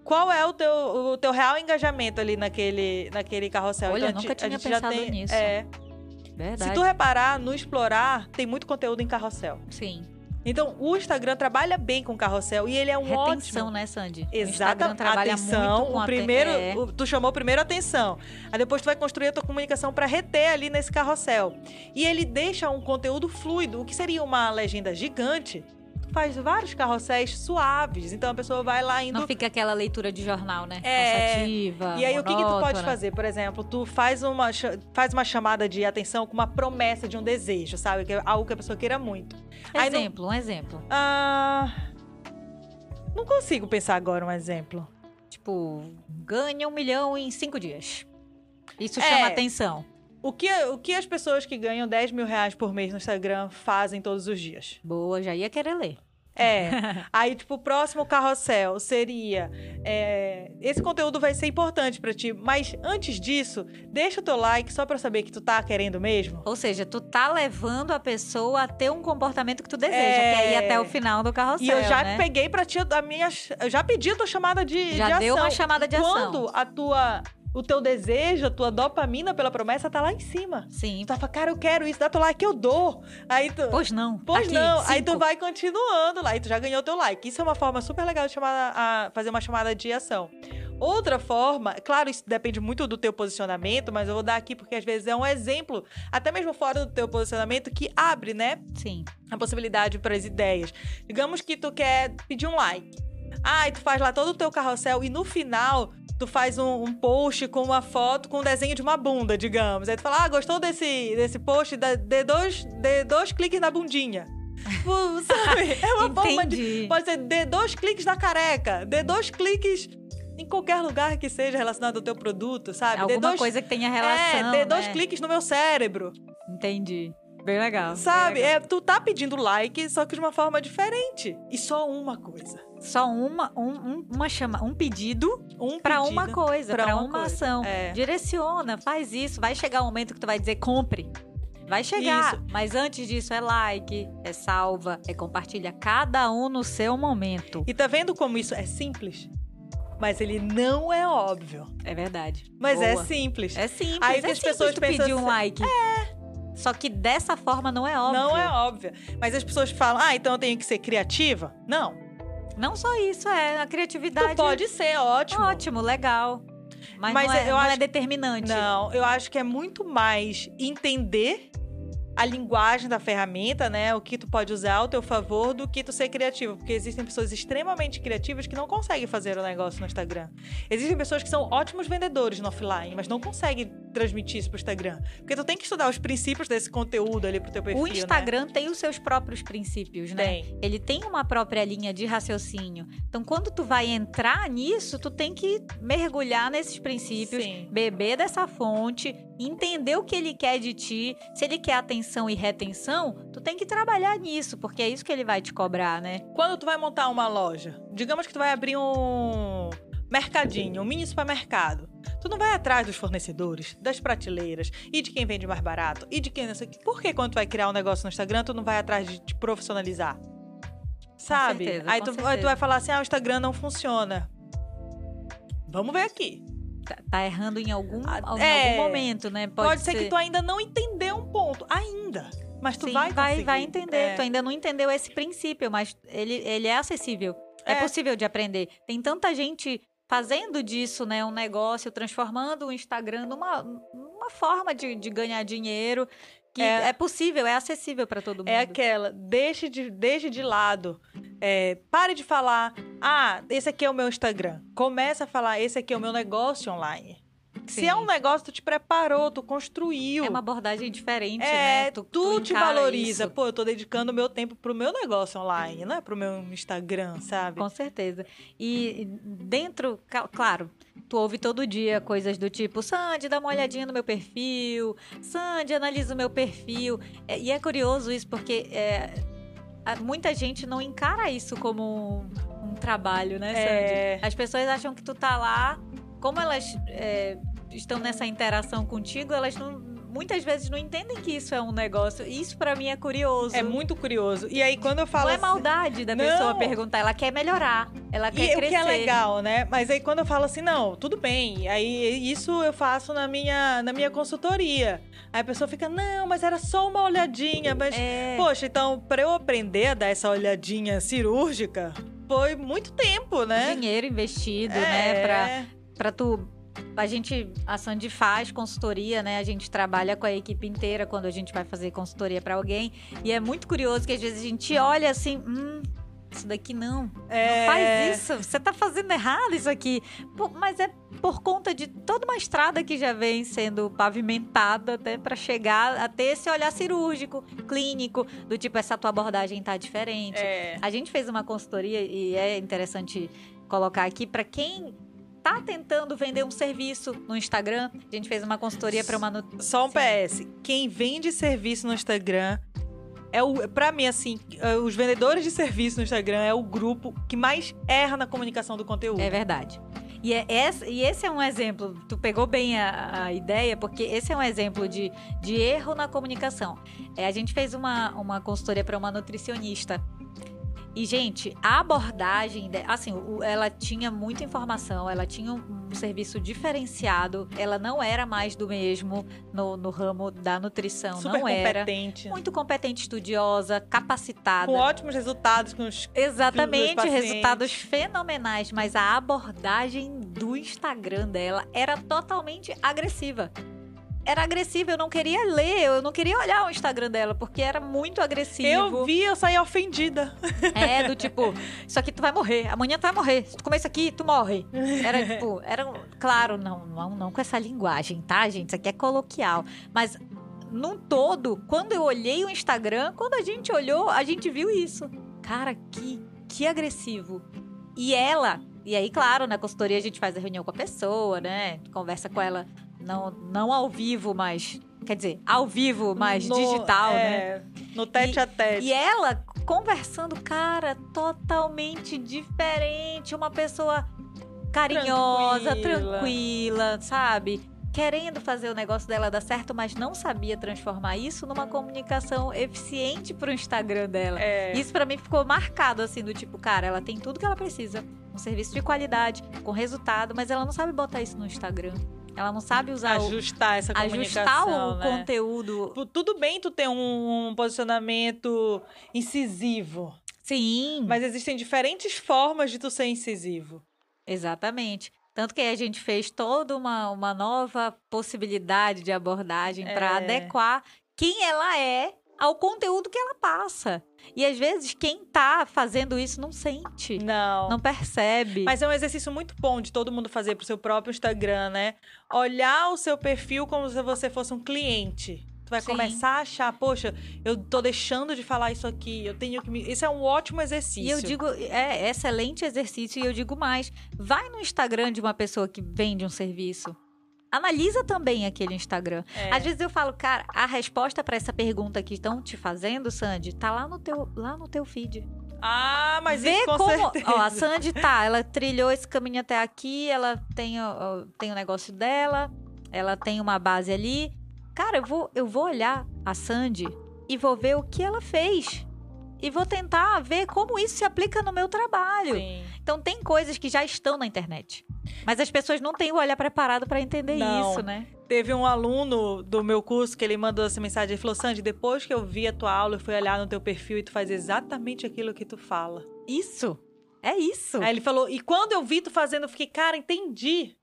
qual é o teu, o teu real engajamento ali naquele, naquele carrossel. Olha, então, nunca tinha pensado tem, nisso. É. Verdade. Se tu reparar, no Explorar, tem muito conteúdo em carrossel. Sim. Então, o Instagram trabalha bem com carrossel e ele é um Retenção, ótimo... né, Sandy? Exatamente. Atenção, o primeiro, é. o, tu chamou primeiro atenção. Aí depois tu vai construir a tua comunicação para reter ali nesse carrossel. E ele deixa um conteúdo fluido, o que seria uma legenda gigante faz vários carrosséis suaves. Então a pessoa vai lá indo. Não fica aquela leitura de jornal, né? É. Cansativa, e aí o que, que tu pode fazer? Por exemplo, tu faz uma, faz uma chamada de atenção com uma promessa de um desejo, sabe? Que é algo que a pessoa queira muito. Exemplo, não... um exemplo. Ah. Não consigo pensar agora um exemplo. Tipo, ganha um milhão em cinco dias. Isso chama é. atenção. O que, o que as pessoas que ganham 10 mil reais por mês no Instagram fazem todos os dias? Boa, já ia querer ler. É. Aí, tipo, o próximo carrossel seria. É, esse conteúdo vai ser importante para ti. Mas antes disso, deixa o teu like só pra saber que tu tá querendo mesmo. Ou seja, tu tá levando a pessoa a ter um comportamento que tu deseja, é... que é ir até o final do carrossel. E eu já né? peguei pra ti a minha. Eu já pedi a tua chamada de, já de ação. deu uma chamada de ação. Quando a tua o teu desejo, a tua dopamina pela promessa tá lá em cima. Sim. Tu fala, cara, eu quero isso, dá teu like, eu dou. Aí tu. Pois não. Pois Aqui, não. Cinco. Aí tu vai continuando lá e tu já ganhou teu like. Isso é uma forma super legal de chamar a fazer uma chamada de ação. Outra forma, claro, isso depende muito do teu posicionamento, mas eu vou dar aqui porque às vezes é um exemplo, até mesmo fora do teu posicionamento, que abre, né? Sim. A possibilidade para as ideias. Digamos que tu quer pedir um like. Ah, e tu faz lá todo o teu carrossel e no final tu faz um, um, post com uma foto com um desenho de uma bunda, digamos. Aí tu fala, ah, gostou desse, desse post? Dê dois, dê dois cliques na bundinha. Sabe? É uma forma de. Pode ser dê dois cliques na careca, dê dois cliques em qualquer lugar que seja relacionado ao teu produto, sabe? Alguma dois, coisa que tenha relação. É, dê dois né? cliques no meu cérebro. Entendi. Bem legal. Sabe? Bem legal. É, tu tá pedindo like, só que de uma forma diferente. E só uma coisa. Só uma, um, uma chama, um pedido um para uma coisa, para uma, uma ação. É. Direciona, faz isso. Vai chegar o um momento que tu vai dizer compre. Vai chegar, isso. mas antes disso é like, é salva, é compartilha cada um no seu momento. E tá vendo como isso é simples? Mas ele não é óbvio. É verdade. Mas é Boa. é simples. É simples. Aí é que as pessoas pensam pedir um assim, like. É. Só que dessa forma não é óbvio. Não é óbvio. Mas as pessoas falam: "Ah, então eu tenho que ser criativa?" Não. Não só isso, é a criatividade. Pode ser, ótimo. Ótimo, legal. Mas, Mas não, é, eu não acho, é determinante. Não, eu acho que é muito mais entender a linguagem da ferramenta, né? O que tu pode usar ao teu favor do que tu ser criativo. Porque existem pessoas extremamente criativas que não conseguem fazer o negócio no Instagram. Existem pessoas que são ótimos vendedores no offline, mas não conseguem transmitir isso pro Instagram. Porque tu tem que estudar os princípios desse conteúdo ali pro teu perfil, O né? Instagram né? tem os seus próprios princípios, né? Tem. Ele tem uma própria linha de raciocínio. Então, quando tu vai entrar nisso, tu tem que mergulhar nesses princípios, Sim. beber dessa fonte, entender o que ele quer de ti. Se ele quer atenção e retenção, tu tem que trabalhar nisso, porque é isso que ele vai te cobrar, né? Quando tu vai montar uma loja, digamos que tu vai abrir um mercadinho, um mini supermercado. Tu não vai atrás dos fornecedores, das prateleiras e de quem vende mais barato e de quem não sei o que. Por que quando tu vai criar um negócio no Instagram, tu não vai atrás de te profissionalizar? Sabe? Com certeza, aí, tu, aí tu vai falar assim: ah, o Instagram não funciona. Vamos ver aqui. Tá, tá errando em algum, ah, é, algum momento, né? Pode, pode ser, ser, que tu ainda não entendeu ponto. Ainda. Mas tu Sim, vai vai, vai entender. É. Tu ainda não entendeu esse princípio, mas ele, ele é acessível. É. é possível de aprender. Tem tanta gente fazendo disso, né, um negócio, transformando o Instagram numa, numa forma de, de ganhar dinheiro que é, é, possível, é acessível para todo é mundo. É aquela, deixe de, deixe de lado. É, pare de falar, ah, esse aqui é o meu Instagram. Começa a falar, esse aqui é o meu negócio online. Sim. Se é um negócio, tu te preparou, tu construiu. É uma abordagem diferente, é, né? Tu, tu, tu te valoriza. Isso. Pô, eu tô dedicando o meu tempo pro meu negócio online, não é pro meu Instagram, sabe? Com certeza. E dentro, claro, tu ouve todo dia coisas do tipo, Sandy, dá uma olhadinha no meu perfil, Sandy, analisa o meu perfil. É, e é curioso isso, porque é, muita gente não encara isso como um, um trabalho, né, Sandy? É... As pessoas acham que tu tá lá, como elas é, estão nessa interação contigo, elas não muitas vezes não entendem que isso é um negócio. Isso para mim é curioso. É muito curioso. E aí quando eu falo Não assim, é maldade da não. pessoa perguntar, ela quer melhorar, ela quer e crescer. O que é legal, né? Mas aí quando eu falo assim, não, tudo bem. Aí isso eu faço na minha na minha consultoria. Aí a pessoa fica, não, mas era só uma olhadinha, mas é. poxa, então para eu aprender a dar essa olhadinha cirúrgica, foi muito tempo, né? Dinheiro investido, é. né, para para tu a gente, a Sandy faz consultoria, né? A gente trabalha com a equipe inteira quando a gente vai fazer consultoria para alguém. E é muito curioso que às vezes a gente olha assim, hum, isso daqui não. É... Não faz isso. Você tá fazendo errado isso aqui. Pô, mas é por conta de toda uma estrada que já vem sendo pavimentada até para chegar a ter esse olhar cirúrgico, clínico, do tipo, essa tua abordagem tá diferente. É... A gente fez uma consultoria e é interessante colocar aqui para quem tá tentando vender um serviço no Instagram. A gente fez uma consultoria para uma Só um PS. Quem vende serviço no Instagram é o para mim assim, é, os vendedores de serviço no Instagram é o grupo que mais erra na comunicação do conteúdo. É verdade. E, é, esse, e esse é um exemplo, tu pegou bem a, a, ideia, porque esse é um exemplo de, de erro na comunicação. É, a gente fez uma, uma consultoria para uma nutricionista e, gente, a abordagem, assim, ela tinha muita informação, ela tinha um serviço diferenciado, ela não era mais do mesmo no, no ramo da nutrição, Super não era. competente. Muito competente, estudiosa, capacitada. Com ótimos resultados com os Exatamente, resultados fenomenais, mas a abordagem do Instagram dela era totalmente agressiva era agressiva. Eu não queria ler, eu não queria olhar o Instagram dela, porque era muito agressivo. Eu vi, eu saí ofendida. É, do tipo, isso aqui tu vai morrer, amanhã tu vai morrer. Se tu comer isso aqui, tu morre. Era tipo, era. Claro, não, não, não com essa linguagem, tá, gente? Isso aqui é coloquial. Mas num todo, quando eu olhei o Instagram, quando a gente olhou, a gente viu isso. Cara, que, que agressivo. E ela, e aí, claro, na consultoria a gente faz a reunião com a pessoa, né? Conversa com ela não, não ao vivo, mas. Quer dizer, ao vivo, mas no, digital, é, né? No tete e, a tete. E ela conversando, cara, totalmente diferente. Uma pessoa carinhosa, tranquila, tranquila sabe? Querendo fazer o negócio dela dar certo, mas não sabia transformar isso numa comunicação eficiente pro Instagram dela. É. Isso para mim ficou marcado, assim, do tipo, cara, ela tem tudo que ela precisa. Um serviço de qualidade, com resultado, mas ela não sabe botar isso no Instagram. Ela não sabe usar ajustar o, essa comunicação, ajustar o né? conteúdo. Tudo bem tu ter um, um posicionamento incisivo. Sim. Mas existem diferentes formas de tu ser incisivo. Exatamente. Tanto que a gente fez toda uma, uma nova possibilidade de abordagem é. para adequar quem ela é ao conteúdo que ela passa. E às vezes quem tá fazendo isso não sente. Não. Não percebe. Mas é um exercício muito bom de todo mundo fazer pro seu próprio Instagram, né? Olhar o seu perfil como se você fosse um cliente. Tu vai Sim. começar a achar, poxa, eu tô deixando de falar isso aqui, eu tenho que me. Isso é um ótimo exercício. E eu digo, é excelente exercício, e eu digo mais: vai no Instagram de uma pessoa que vende um serviço analisa também aquele Instagram. É. Às vezes eu falo, cara, a resposta para essa pergunta que estão te fazendo, Sandy, tá lá no teu, lá no teu feed. Ah, mas Vê isso com como, certeza. Ó, a Sandy tá, ela trilhou esse caminho até aqui, ela tem, ó, tem o negócio dela, ela tem uma base ali. Cara, eu vou, eu vou olhar a Sandy e vou ver o que ela fez e vou tentar ver como isso se aplica no meu trabalho. Sim. Então tem coisas que já estão na internet. Mas as pessoas não têm o olhar preparado para entender não. isso, né? Teve um aluno do meu curso que ele mandou essa mensagem e falou: Sandy, depois que eu vi a tua aula, eu fui olhar no teu perfil e tu faz exatamente aquilo que tu fala. Isso. É isso. Aí ele falou: e quando eu vi tu fazendo, eu fiquei, cara, entendi.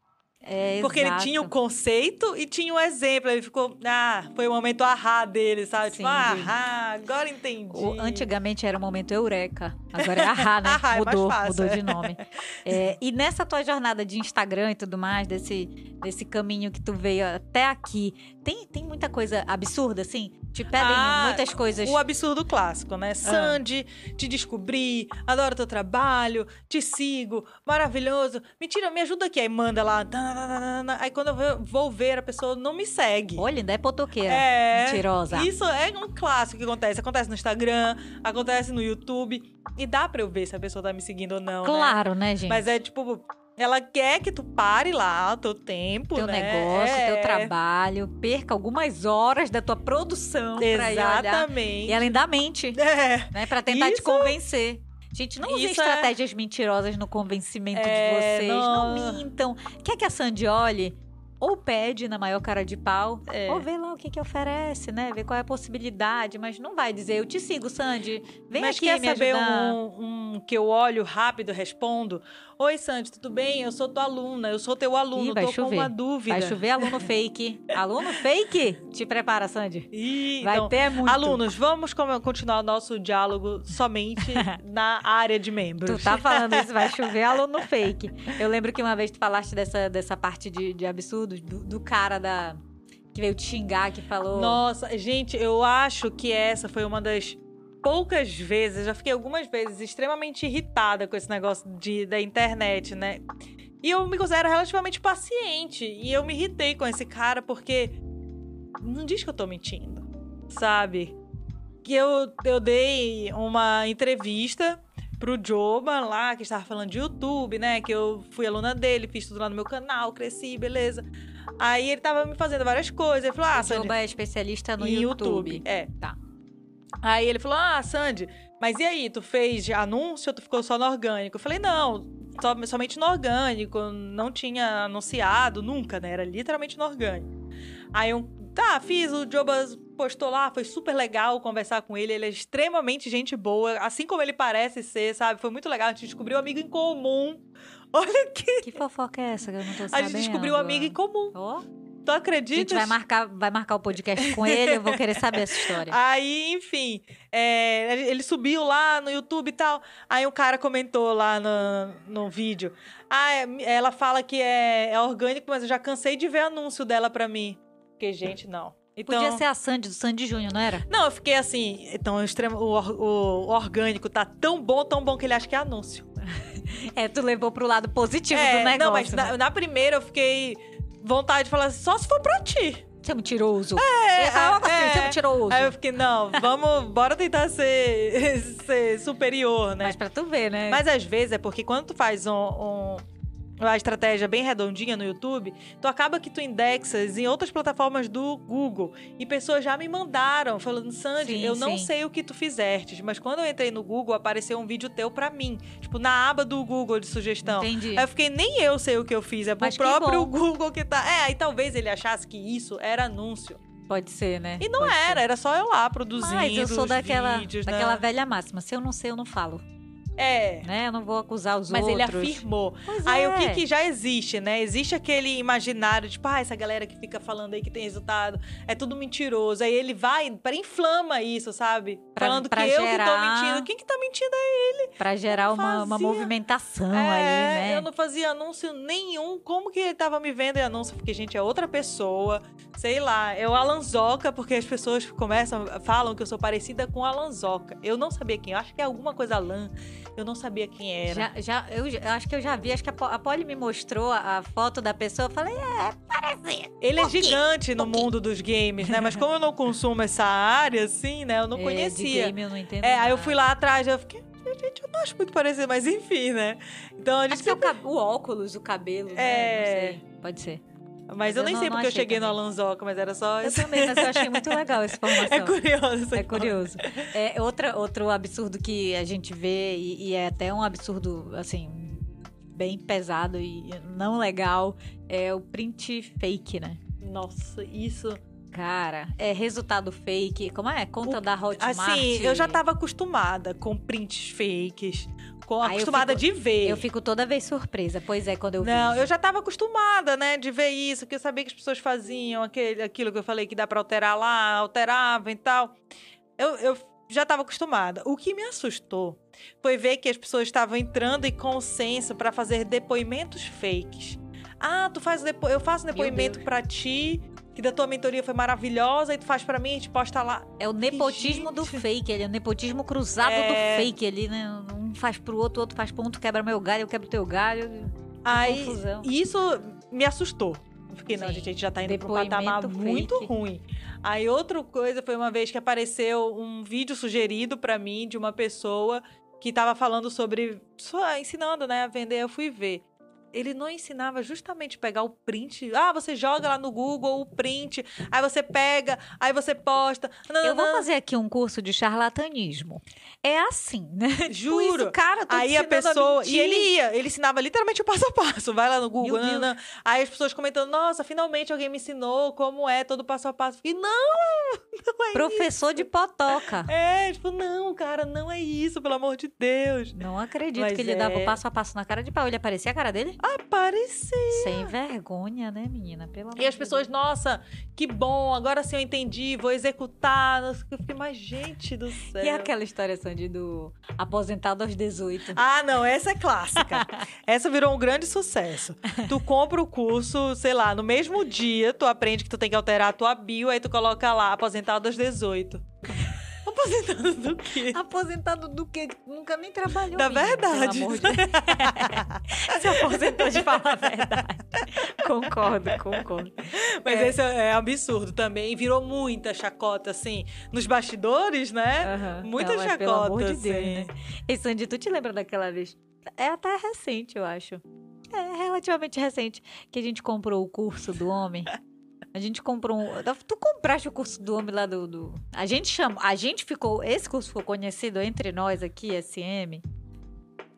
É, Porque ele tinha o conceito e tinha o exemplo. Ele ficou, ah, foi o momento ahá dele, sabe? Tipo, Sim, tipo, ahá, agora entendi. O, antigamente era o momento eureka. Agora é ahá, né? ahá, é mudou, é mudou de nome. É, e nessa tua jornada de Instagram e tudo mais, desse, desse caminho que tu veio até aqui, tem, tem muita coisa absurda, assim? Te pedem ah, muitas coisas. O absurdo clássico, né? Ah. Sandy, te descobri, adoro teu trabalho, te sigo, maravilhoso. Mentira, me ajuda aqui. Aí manda lá. Aí quando eu vou ver, a pessoa não me segue. Olha, ainda é potoqueira. É. Mentirosa. Isso é um clássico que acontece. Acontece no Instagram, acontece no YouTube. E dá pra eu ver se a pessoa tá me seguindo ou não. Né? Claro, né, né gente? Mas é tipo ela quer que tu pare lá o teu tempo, teu né? negócio, é. teu trabalho, perca algumas horas da tua produção Exatamente. e além da mente, é. né, para tentar Isso... te convencer. Gente, não usem é estratégias é... mentirosas no convencimento é, de vocês. Não... não mintam. Quer que a Sandy olhe? ou pede na maior cara de pau, é. ou vê lá o que que oferece, né? Vê qual é a possibilidade, mas não vai dizer, eu te sigo, Sandy, vem mas aqui quer me saber um, um, que eu olho rápido, respondo? Oi, Sandy, tudo bem? Eu sou tua aluna, eu sou teu aluno, Ih, vai tô chover. com uma dúvida. Vai chover aluno fake. aluno fake? Te prepara, Sandy. Ih, vai então, ter muito. Alunos, vamos continuar o nosso diálogo somente na área de membros. Tu tá falando isso, vai chover aluno fake. Eu lembro que uma vez tu falaste dessa, dessa parte de, de absurdos, do, do cara da que veio te xingar, que falou. Nossa, gente, eu acho que essa foi uma das poucas vezes, já fiquei algumas vezes extremamente irritada com esse negócio de, da internet, né? E eu me considero relativamente paciente. E eu me irritei com esse cara porque. Não diz que eu tô mentindo, sabe? Que eu, eu dei uma entrevista pro Joba lá, que estava falando de YouTube, né? Que eu fui aluna dele, fiz tudo lá no meu canal, cresci, beleza. Aí ele tava me fazendo várias coisas. Ele falou: Ah, o Joba é especialista no YouTube. YouTube. É. Tá. Aí ele falou: Ah, Sandy, mas e aí? Tu fez anúncio ou tu ficou só no orgânico? Eu falei: Não, só, somente no orgânico. Não tinha anunciado nunca, né? Era literalmente no orgânico. Aí um. Tá, fiz, o Jobas postou lá, foi super legal conversar com ele. Ele é extremamente gente boa, assim como ele parece ser, sabe? Foi muito legal. A gente descobriu um amigo em comum. Olha que. Que fofoca é essa que eu não tô sabendo? A gente descobriu um amigo em comum. Oh. Tu acredita? A gente vai marcar, vai marcar o podcast com ele, eu vou querer saber essa história. Aí, enfim, é, ele subiu lá no YouTube e tal. Aí um cara comentou lá no, no vídeo. Ah, é, ela fala que é, é orgânico, mas eu já cansei de ver anúncio dela pra mim. Porque, gente, não. Então, Podia ser a Sandy, do Sandy Júnior, não era? Não, eu fiquei assim. Então, o, extremo, o, o, o orgânico tá tão bom, tão bom que ele acha que é anúncio. é, tu levou pro lado positivo é, do negócio. Não, mas né? na, na primeira eu fiquei vontade de falar assim, só se for pra ti. Você é mentiroso. É, é, assim, é, você é mentiroso. Aí eu fiquei, não, vamos, bora tentar ser, ser superior, né? Mas pra tu ver, né? Mas às vezes é porque quando tu faz um, um uma estratégia bem redondinha no YouTube, tu acaba que tu indexas em outras plataformas do Google. E pessoas já me mandaram falando, Sandy, sim, eu não sim. sei o que tu fizeste, mas quando eu entrei no Google, apareceu um vídeo teu pra mim. Tipo, na aba do Google de sugestão. Entendi. Aí eu fiquei, nem eu sei o que eu fiz, é pro mas próprio Google que tá. É, aí talvez ele achasse que isso era anúncio. Pode ser, né? E não Pode era, ser. era só eu lá produzindo. Mas eu sou daquela, vídeos, daquela né? velha máxima. Se eu não sei, eu não falo. É. Né? Eu não vou acusar os Mas outros. Mas ele afirmou. Pois aí é. o que, que já existe, né? Existe aquele imaginário, tipo, ah, essa galera que fica falando aí que tem resultado, é tudo mentiroso. Aí ele vai para inflama isso, sabe? Pra, falando pra que gerar... eu que tô mentindo. Quem que tá mentindo é ele. Pra gerar uma, uma movimentação é, ali, né? Eu não fazia anúncio nenhum. Como que ele tava me vendo em anúncio? Porque, gente, é outra pessoa. Sei lá, é o Alanzoca, porque as pessoas começam, falam que eu sou parecida com Alanzoca. Eu não sabia quem. Eu acho que é alguma coisa Alan. Eu não sabia quem era. Já, já eu, eu, acho que eu já vi, acho que a, Polly me mostrou a, a, foto da pessoa. Eu falei, é, parece. Ele é gigante no mundo dos games, né? Mas como eu não consumo essa área, assim, né? Eu não é, conhecia. De game eu não entendo. É, nada. aí eu fui lá atrás, eu fiquei. Gente, eu não acho muito parecido, mas enfim, né? Então a gente. Acho sempre... que é o, o óculos, o cabelo, né? É. Não sei. Pode ser. Mas, mas eu, eu, nem não, sei porque eu cheguei também. no Alanzoca, mas era só isso. Eu também, mas eu achei muito legal essa informação. É curioso. É curioso. É, outra, outro absurdo que a gente vê, e, e, é até um absurdo, assim, bem pesado e não legal, é o print fake, né? Nossa, isso... Cara, é resultado fake. Como é? Conta o, da Hotmart. Assim, eu já tava acostumada com prints fakes. Com, acostumada fico, de ver. Eu fico toda vez surpresa. Pois é, quando eu Não, eu já tava acostumada, né, de ver isso, porque eu sabia que as pessoas faziam aquele, aquilo que eu falei que dá pra alterar lá, alteravam e tal. Eu, eu já estava acostumada. O que me assustou foi ver que as pessoas estavam entrando em consenso para fazer depoimentos fakes. Ah, tu faz depo... eu faço depoimento para ti, que da tua mentoria foi maravilhosa, e tu faz para mim, a gente posta lá. É o nepotismo do fake, ele é o nepotismo cruzado é... do fake, ele né, um faz pro outro, o outro faz pro outro, quebra meu galho, eu quebro teu galho. Aí, confusão. isso me assustou. Fiquei, não, gente, a gente já tá indo pra um patamar fake. muito ruim. Aí outra coisa foi uma vez que apareceu um vídeo sugerido para mim de uma pessoa que estava falando sobre, ensinando, né, a vender. Eu fui ver ele não ensinava justamente pegar o print. Ah, você joga lá no Google o print, aí você pega, aí você posta. Eu vou fazer aqui um curso de charlatanismo. É assim, né? Tipo Juro. Isso, cara, aí a pessoa. A e ele ia, ele ensinava literalmente o passo a passo. Vai lá no Google. Aí as pessoas comentando: nossa, finalmente alguém me ensinou como é todo o passo a passo. E não! Não é Professor isso. de potoca. É, tipo, não, cara, não é isso, pelo amor de Deus. Não acredito Mas que ele é... dava o passo a passo na cara de pau. Ele aparecia a cara dele? Aparecer. Sem vergonha, né, menina? Pelo e as pessoas, nossa, que bom, agora sim eu entendi, vou executar. Eu fiquei, mais gente do céu. E aquela história, Sandy, do aposentado aos 18? Ah, não, essa é clássica. essa virou um grande sucesso. Tu compra o curso, sei lá, no mesmo dia, tu aprende que tu tem que alterar a tua bio, aí tu coloca lá, aposentado aos 18. Aposentado do quê? Aposentado do quê? Nunca nem trabalhou. Da minha, verdade. Pelo amor de... Se aposentou de falar a verdade. concordo, concordo. Mas é. esse é absurdo também. Virou muita chacota, assim, nos bastidores, né? Uhum. Muita Não, chacota, pelo amor de Deus, assim. né? E Sandy, tu te lembra daquela vez? É até recente, eu acho. É relativamente recente que a gente comprou o curso do homem. A gente comprou um. Tu compraste o curso do homem lá do. do... A gente chama. A gente ficou. Esse curso ficou conhecido entre nós aqui, SM.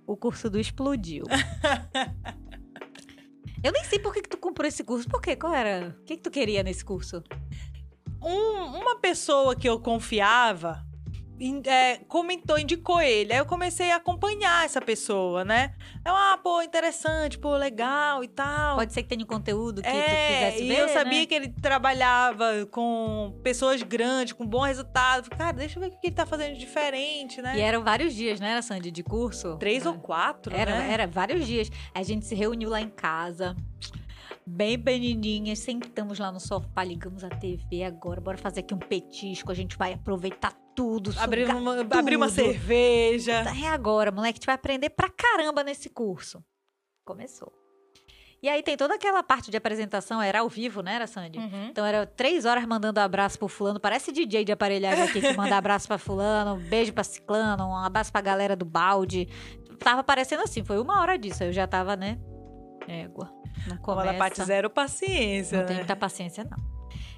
O curso do Explodiu. Eu nem sei por que, que tu comprou esse curso. Por quê? Qual era? O que, que tu queria nesse curso? Um, uma pessoa que eu confiava é, comentou, indicou ele. Aí eu comecei a acompanhar essa pessoa, né? Eu, ah, pô, interessante, pô, legal e tal. Pode ser que tenha conteúdo que é, tu quisesse e ver, eu sabia né? que ele trabalhava com pessoas grandes, com bom resultado. Cara, deixa eu ver o que ele tá fazendo de diferente, né? E eram vários dias, né, Sandy, de curso? Três ou quatro, era, né? Era vários dias. A gente se reuniu lá em casa bem pequenininhas, sentamos lá no sofá, ligamos a TV agora, bora fazer aqui um petisco, a gente vai aproveitar tudo, abrir uma, tudo. abrir uma cerveja. É agora, moleque, a gente vai aprender pra caramba nesse curso. Começou. E aí tem toda aquela parte de apresentação, era ao vivo, né, era, Sandy? Uhum. Então era três horas mandando abraço pro fulano, parece DJ de aparelhagem aqui que manda abraço pra fulano, um beijo pra ciclano, um abraço pra galera do balde. Tava parecendo assim, foi uma hora disso, eu já tava, né, égua. Não começa. Fala parte zero paciência, Não né? tem muita paciência, não.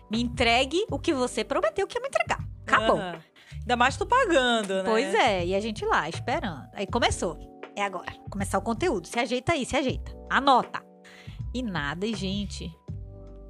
Me entregue o que você prometeu que ia me entregar. Acabou. Uhum. Ainda mais tu pagando, né? Pois é, e a gente lá, esperando. Aí começou. É agora. Começar o conteúdo. Se ajeita aí, se ajeita. Anota. E nada, e gente.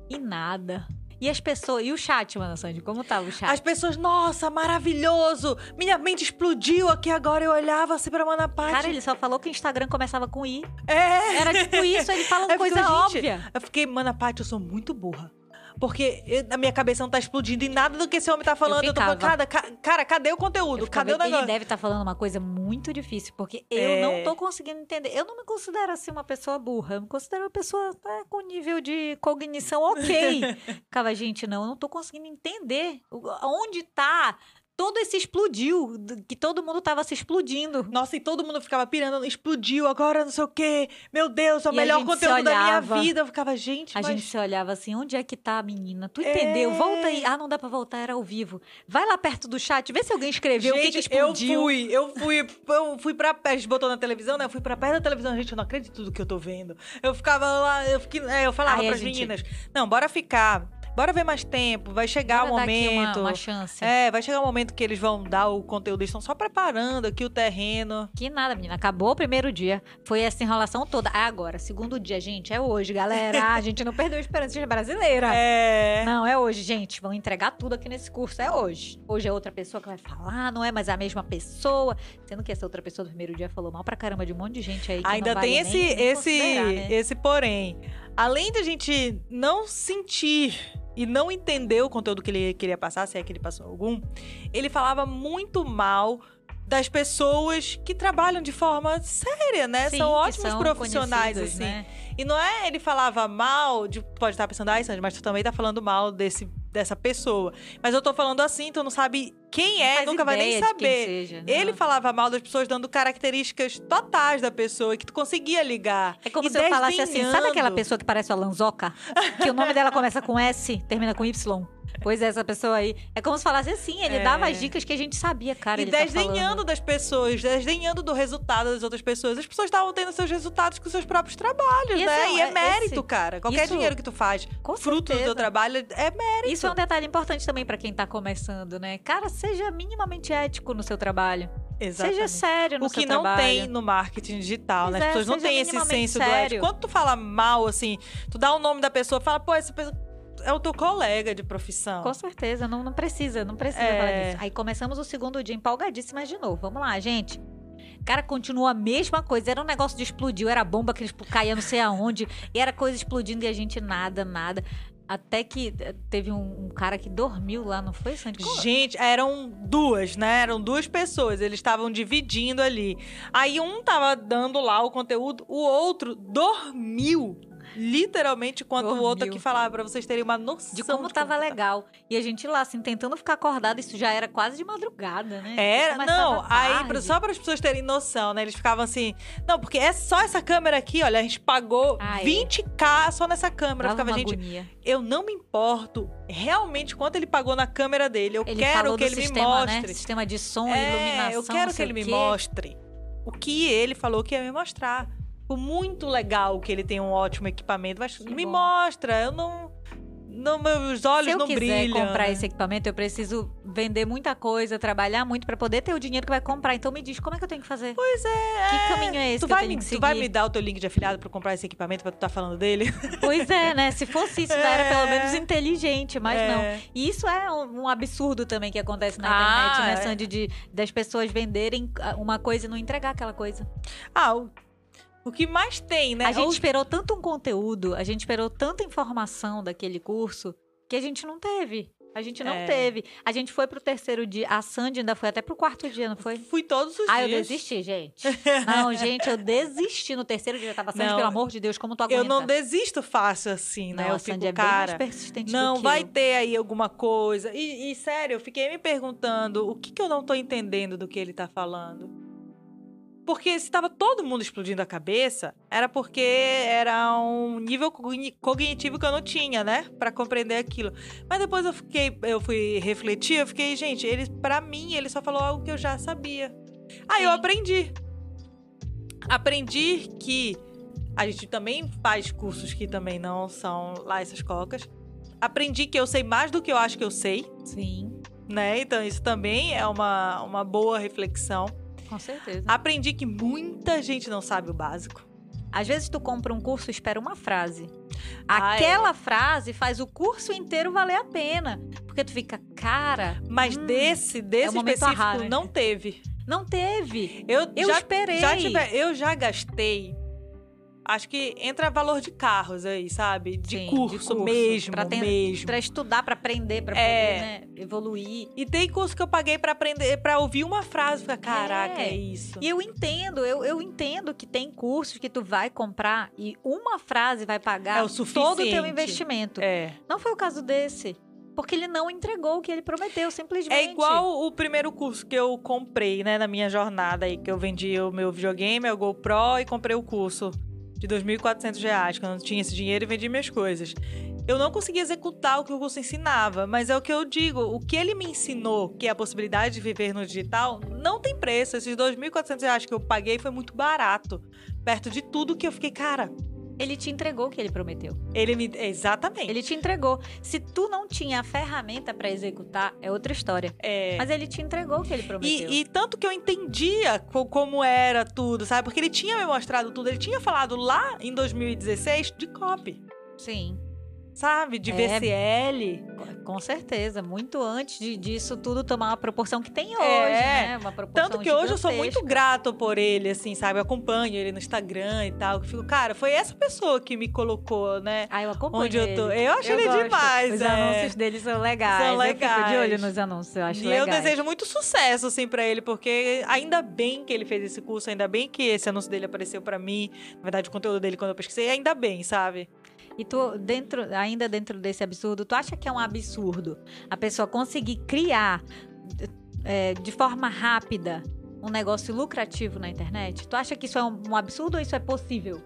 E nada. E as pessoas. E o chat, mano, Sandy? Como tava o chat? As pessoas, nossa, maravilhoso! Minha mente explodiu aqui agora. Eu olhava assim pra Mana Paty. Cara, ele só falou que o Instagram começava com I. É! Era tipo isso, ele fala uma coisa óbvia. Eu fiquei, Mana Paty, eu sou muito burra. Porque eu, a minha cabeça não tá explodindo em nada do que esse homem tá falando. Eu, eu tô falando, cara, cara, cadê o conteúdo? Cadê o negócio? Ele deve estar tá falando uma coisa muito difícil, porque eu é... não tô conseguindo entender. Eu não me considero assim uma pessoa burra. Eu me considero uma pessoa né, com nível de cognição ok. Ficava, gente, não, eu não tô conseguindo entender onde tá todo esse explodiu, que todo mundo tava se explodindo. Nossa, e todo mundo ficava pirando, explodiu, agora não sei o quê. Meu Deus, é o e melhor conteúdo da minha vida. Eu ficava, gente, A mas... gente se olhava assim, onde é que tá a menina? Tu entendeu? É... Volta aí. Ah, não dá pra voltar, era ao vivo. Vai lá perto do chat, vê se alguém escreveu gente, o que, que explodiu. eu fui, eu fui, eu fui pra... A gente botou na televisão, né? Eu fui pra perto da televisão. Gente, eu não acredito tudo que eu tô vendo. Eu ficava lá, eu, fiquei, é, eu falava Ai, pras gente... meninas, não, bora ficar bora ver mais tempo, vai chegar Bora o momento. Uma, uma chance. É, vai chegar o momento que eles vão dar o conteúdo, eles estão só preparando aqui o terreno. Que nada, menina. Acabou o primeiro dia. Foi essa enrolação toda. Ah, agora, segundo dia, gente, é hoje, galera. A gente não perdeu a esperança brasileira. É. Não, é hoje, gente. Vão entregar tudo aqui nesse curso. É hoje. Hoje é outra pessoa que vai falar, não é mais a mesma pessoa. Sendo que essa outra pessoa do primeiro dia falou mal pra caramba de um monte de gente aí. Que Ainda tem vale esse, nem- nem esse, né? esse porém. Além de a gente não sentir e não entender o conteúdo que ele queria passar, se é que ele passou algum, ele falava muito mal das pessoas que trabalham de forma séria, né? Sim, são ótimos são profissionais, assim. né? E não é ele falava mal, de, pode estar pensando, ai, Sandy, mas tu também tá falando mal desse, dessa pessoa. Mas eu tô falando assim, tu não sabe quem é, nunca vai nem saber. seja? Ele falava mal das pessoas dando características totais da pessoa que tu conseguia ligar. É como E se eu falasse assim, sabe aquela pessoa que parece a Lanzoca? Que o nome dela começa com S, termina com Y. Pois é, essa pessoa aí. É como se falasse assim, ele É. dava as dicas que a gente sabia, cara. E tá desdenhando falando. das pessoas, desdenhando do resultado das outras pessoas. As pessoas estavam tendo seus resultados com seus próprios trabalhos, né? esse- e é esse- mérito, cara. Qualquer isso- dinheiro que tu faz, Com fruto do certeza. teu trabalho, é mérito. Isso é um detalhe importante também pra quem tá começando, né? Cara, seja minimamente ético no seu trabalho. Exatamente. Seja sério no O que não trabalho. tem no marketing digital, né? Pois As é, pessoas não têm esse senso do sério. ético. Quando tu fala mal, assim, tu dá o nome da pessoa, fala, pô, essa pessoa é o teu colega de profissão. Com certeza, não, não precisa, não precisa É. falar disso. Aí começamos o segundo dia empolgadíssimas de novo. Vamos lá, gente. Cara, continua a mesma coisa. Era um negócio de explodiu, era bomba que expl- caía não sei aonde, e era coisa explodindo e a gente nada, nada. Até que eh, teve um, um cara que dormiu lá, não foi, Sandy? Gente, eram duas, né? Eram duas pessoas. Eles estavam dividindo ali. Aí um tava dando lá o conteúdo, o outro dormiu. Literalmente, enquanto o outro Dormiu. aqui falava, pra vocês terem uma noção De como tava tá. legal. E a gente lá, assim, tentando ficar acordado, isso já era quase de madrugada, né? Era, Começava não, aí tarde. só para as pessoas terem noção, né? Eles ficavam assim, não, porque é só essa câmera aqui, olha, a gente pagou Ah, é. 20k só nessa câmera. Dava ficava, gente, agonia. eu não me importo realmente quanto ele pagou na câmera dele. Eu Ele quero que ele me sistema, né? mostre. Sistema de som, É, iluminação, eu quero que ele me mostre o que ele falou que ia me mostrar. Ficou muito legal que ele tem um ótimo equipamento, mas Que me bom. mostra. Eu não, não meus olhos Se eu não quiser brilham. comprar né? esse equipamento, eu preciso vender muita coisa, trabalhar muito pra poder ter o dinheiro que vai comprar. Então me diz, como é que eu tenho que fazer? Pois é. Que caminho é esse Tu que eu vai, tenho me, que tu vai me dar o teu link de afiliado eu comprar esse equipamento pra tu estar falando dele? Pois é, né? Se fosse isso, ainda era pelo É. menos inteligente, mas não. É. E isso é um, um absurdo também que acontece na Ah, internet, né, é. Sandy? De, das pessoas venderem ah, uma coisa e não entregar aquela coisa. Ah, o, o que mais tem, né? A gente O- esperou tanto um conteúdo, a gente esperou tanta informação daquele curso que a gente não teve. A gente não É. teve. A gente foi pro terceiro dia. A Sandy ainda foi até pro quarto dia, não foi? Fui todos os Ah, eu dias. desisti, gente. Não, gente, eu desisti no terceiro dia. Eu tava Sandy, Não, pelo amor de Deus, como tu aguenta? Eu não desisto fácil assim, né? Não, eu a Sandy fico, é bem cara. mais persistente Não, vai eu. ter aí alguma coisa. E, e, sério, eu fiquei me perguntando o que, que eu não tô entendendo do que ele tá falando. Porque se tava todo mundo explodindo a cabeça, era porque era um nível cogni- cognitivo que eu não tinha, né? Pra compreender aquilo. Mas depois eu fiquei, eu fui refletir, eu fiquei, gente, ele, para mim, ele só falou algo que eu já sabia. Aí eu aprendi. Aprendi que a gente também faz cursos que também não são lá essas cocas. Aprendi que eu sei mais do que eu acho que eu sei, Sim, né? Então isso também é uma, uma boa reflexão. Com certeza. Aprendi que muita gente não sabe o básico. Às vezes tu compra um curso e espera uma frase. Ah, Aquela frase faz o curso inteiro valer a pena. Porque tu fica, cara, Mas Hum, desse, desse é o momento específico, né? não teve. não teve. Eu, Eu já, esperei. já tive- eu já gastei. Acho que entra valor de carros aí, sabe? De, Sim, curso, mesmo, pra ten- mesmo. Pra estudar, pra aprender, pra É. poder né, evoluir. E tem curso que eu paguei pra aprender, para ouvir uma frase, ficar, caraca, É. é isso. E eu entendo, eu, eu entendo que tem cursos que tu vai comprar e uma frase vai pagar É o todo o teu investimento. É. Não foi o caso desse. Porque ele não entregou o que ele prometeu, simplesmente. É igual o primeiro curso que eu comprei, né, na minha jornada aí, que eu vendi o meu videogame, o GoPro e comprei o curso de 2.400 reais, quando eu tinha esse dinheiro e vendi minhas coisas. Eu não consegui executar o que o curso ensinava, mas é o que eu digo, o que ele me ensinou, que é a possibilidade de viver no digital, não tem preço. Esses 2.400 reais que eu paguei foi muito barato, perto de tudo que eu fiquei, cara, Ele te entregou o que ele prometeu. Ele me. Exatamente. Ele te entregou. Se tu não tinha a ferramenta para executar, é outra história. É. Mas ele te entregou o que ele prometeu. E, e, tanto que eu entendia como era tudo, sabe? Porque ele tinha me mostrado tudo. Ele tinha falado lá em 2016 de copy. Sim sabe? De é, VCL. Com certeza. Muito antes de, disso tudo tomar a proporção que tem hoje, é. né? Uma proporção Tanto que hoje eu sou muito grato por ele, assim, sabe? Eu acompanho ele no Instagram e tal. Eu fico, cara, foi essa pessoa que me colocou, né? Ah, eu acompanho Onde eu tô. Eu acho eu ele gosto. demais. Os é. anúncios dele são legais. São legais. Eu fico de olho nos anúncios, eu acho e legais. eu desejo muito sucesso, assim, pra ele, porque ainda bem que ele fez esse curso, ainda bem que esse anúncio dele apareceu pra mim. Na verdade, o conteúdo dele, quando eu pesquisei, ainda bem, sabe? E tu, dentro, ainda dentro desse absurdo, tu acha que é um absurdo a pessoa conseguir criar é, de forma rápida um negócio lucrativo na internet? Tu acha que isso é um, absurdo ou isso é possível?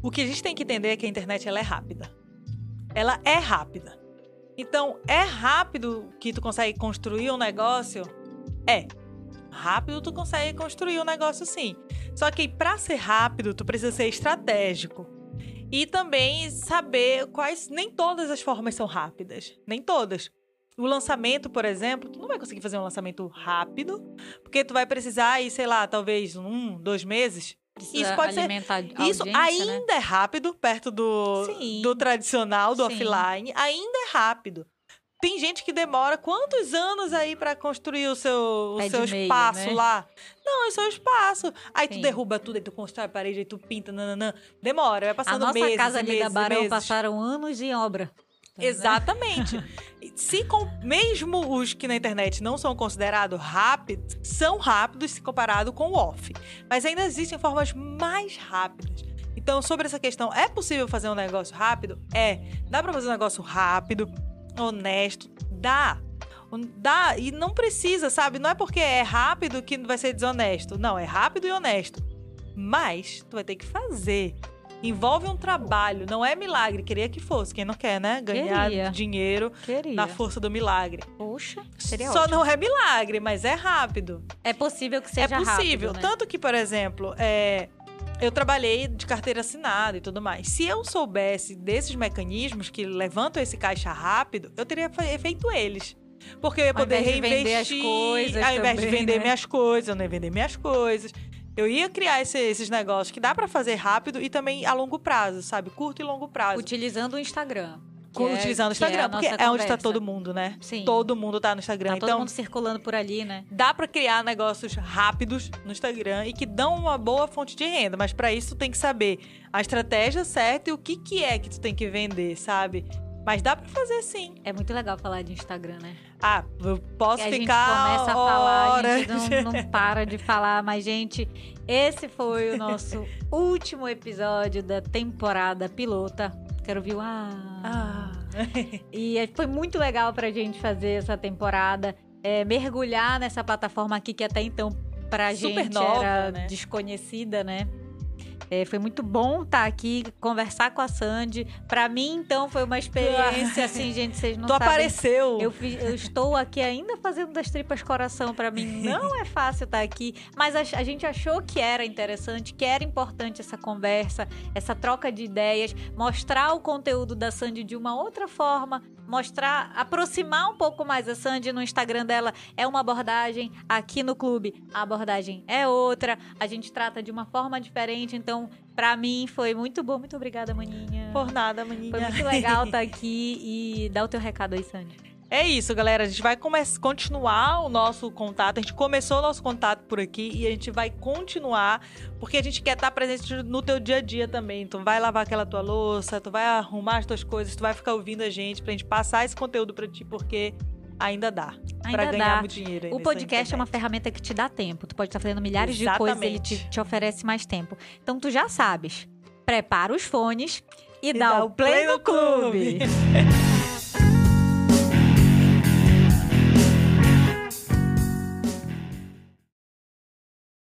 O que a gente tem que entender é que a internet ela é rápida. Ela é rápida. Então, é rápido que tu consegue construir um negócio? É. Rápido tu consegue construir um negócio sim. Só que para ser rápido, tu precisa ser estratégico. E também saber quais. Nem todas as formas são rápidas. Nem todas. O lançamento, por exemplo, tu não vai conseguir fazer um lançamento rápido, porque tu vai precisar aí, sei lá, talvez um, dois meses. Precisa isso pode ser. Isso né? ainda né? é rápido, perto do, do tradicional, do Sim. offline. Ainda é rápido. Tem gente que demora quantos anos aí para construir o seu, o seu espaço né? lá? Não, é o seu espaço. Aí Sim. tu derruba tudo, aí tu constrói a parede, aí tu pinta, nananã. Demora, vai passando meses. A nossa meses, casa ali meses, da Barão meses. passaram anos em obra. Tá Exatamente. se com, mesmo os que na internet não são considerados rápidos, são rápidos se comparado com o off. Mas ainda existem formas mais rápidas. Então, sobre essa questão, é possível fazer um negócio rápido? É. Dá para fazer um negócio rápido, honesto, dá. Dá e não precisa, sabe? Não é porque é rápido que vai ser desonesto. Não, é rápido e honesto. Mas tu vai ter que fazer. Envolve um trabalho, não é milagre. Queria que fosse. Quem não quer, né? Ganhar Queria. dinheiro Queria. na força do milagre. Poxa, seria Só ótimo. não é milagre, mas é rápido. É possível que seja É possível. rápido, né? Tanto que, por exemplo, é, eu trabalhei de carteira assinada e tudo mais. Se eu soubesse desses mecanismos que levantam esse caixa rápido, eu teria feito eles. Porque eu ia poder reinvestir. Coisas ao invés também, de vender né? minhas coisas, eu não ia vender minhas coisas. Eu ia criar esse, esses negócios que dá para fazer rápido e também a longo prazo, sabe? Curto e longo prazo. Utilizando o Instagram. É- utilizando o é Instagram, a porque é onde tá conversa. todo mundo, né? Sim. Todo mundo tá no Instagram. Tá todo então, mundo circulando por ali, né? dá para criar negócios rápidos no Instagram e que dão uma boa fonte de renda, mas para isso tu tem que saber a estratégia certa e o que que é que tu tem que vender, sabe? Mas dá para fazer sim. É muito legal falar de Instagram, né? Ah, eu posso Que a gente ficar começa a falar, a horas. gente não, não para de falar. Mas, gente, esse foi o nosso último episódio da temporada pilota. Quero ouvir o ah. Ah. E é- foi muito legal pra gente fazer essa temporada. é, mergulhar nessa plataforma aqui que até então pra Super gente nova, era né? desconhecida, né? É, foi muito bom estar aqui, conversar com a Sandy. Pra mim, então, foi uma experiência, assim, gente, vocês não tu sabem. apareceu. Eu, eu estou aqui ainda fazendo das tripas coração. Pra mim não é fácil estar aqui, mas a, a gente achou que era interessante, que era importante essa conversa, essa troca de ideias, mostrar o conteúdo da Sandy de uma outra forma, mostrar, aproximar um pouco mais a Sandy no Instagram dela. É uma abordagem, aqui no clube a abordagem é outra. A gente trata de uma forma diferente, então pra mim foi muito bom. Muito obrigada, maninha. Por nada, maninha. Foi muito legal estar aqui e dá o teu recado aí, Sandy. É isso, galera. A gente vai continuar o nosso contato. A gente começou o nosso contato por aqui e a gente vai continuar, porque a gente quer estar presente no teu dia a dia também. Tu vai lavar aquela tua louça, tu vai arrumar as tuas coisas, tu vai ficar ouvindo a gente pra gente passar esse conteúdo pra ti, porque ainda dá. pra Ainda ganhar dá. muito dinheiro. aí O podcast é uma ferramenta que te dá tempo. Tu pode estar fazendo milhares de coisas, ele te, Exatamente. te oferece mais tempo. Então tu já sabes. Prepara os fones e, E dá, o play, no clube.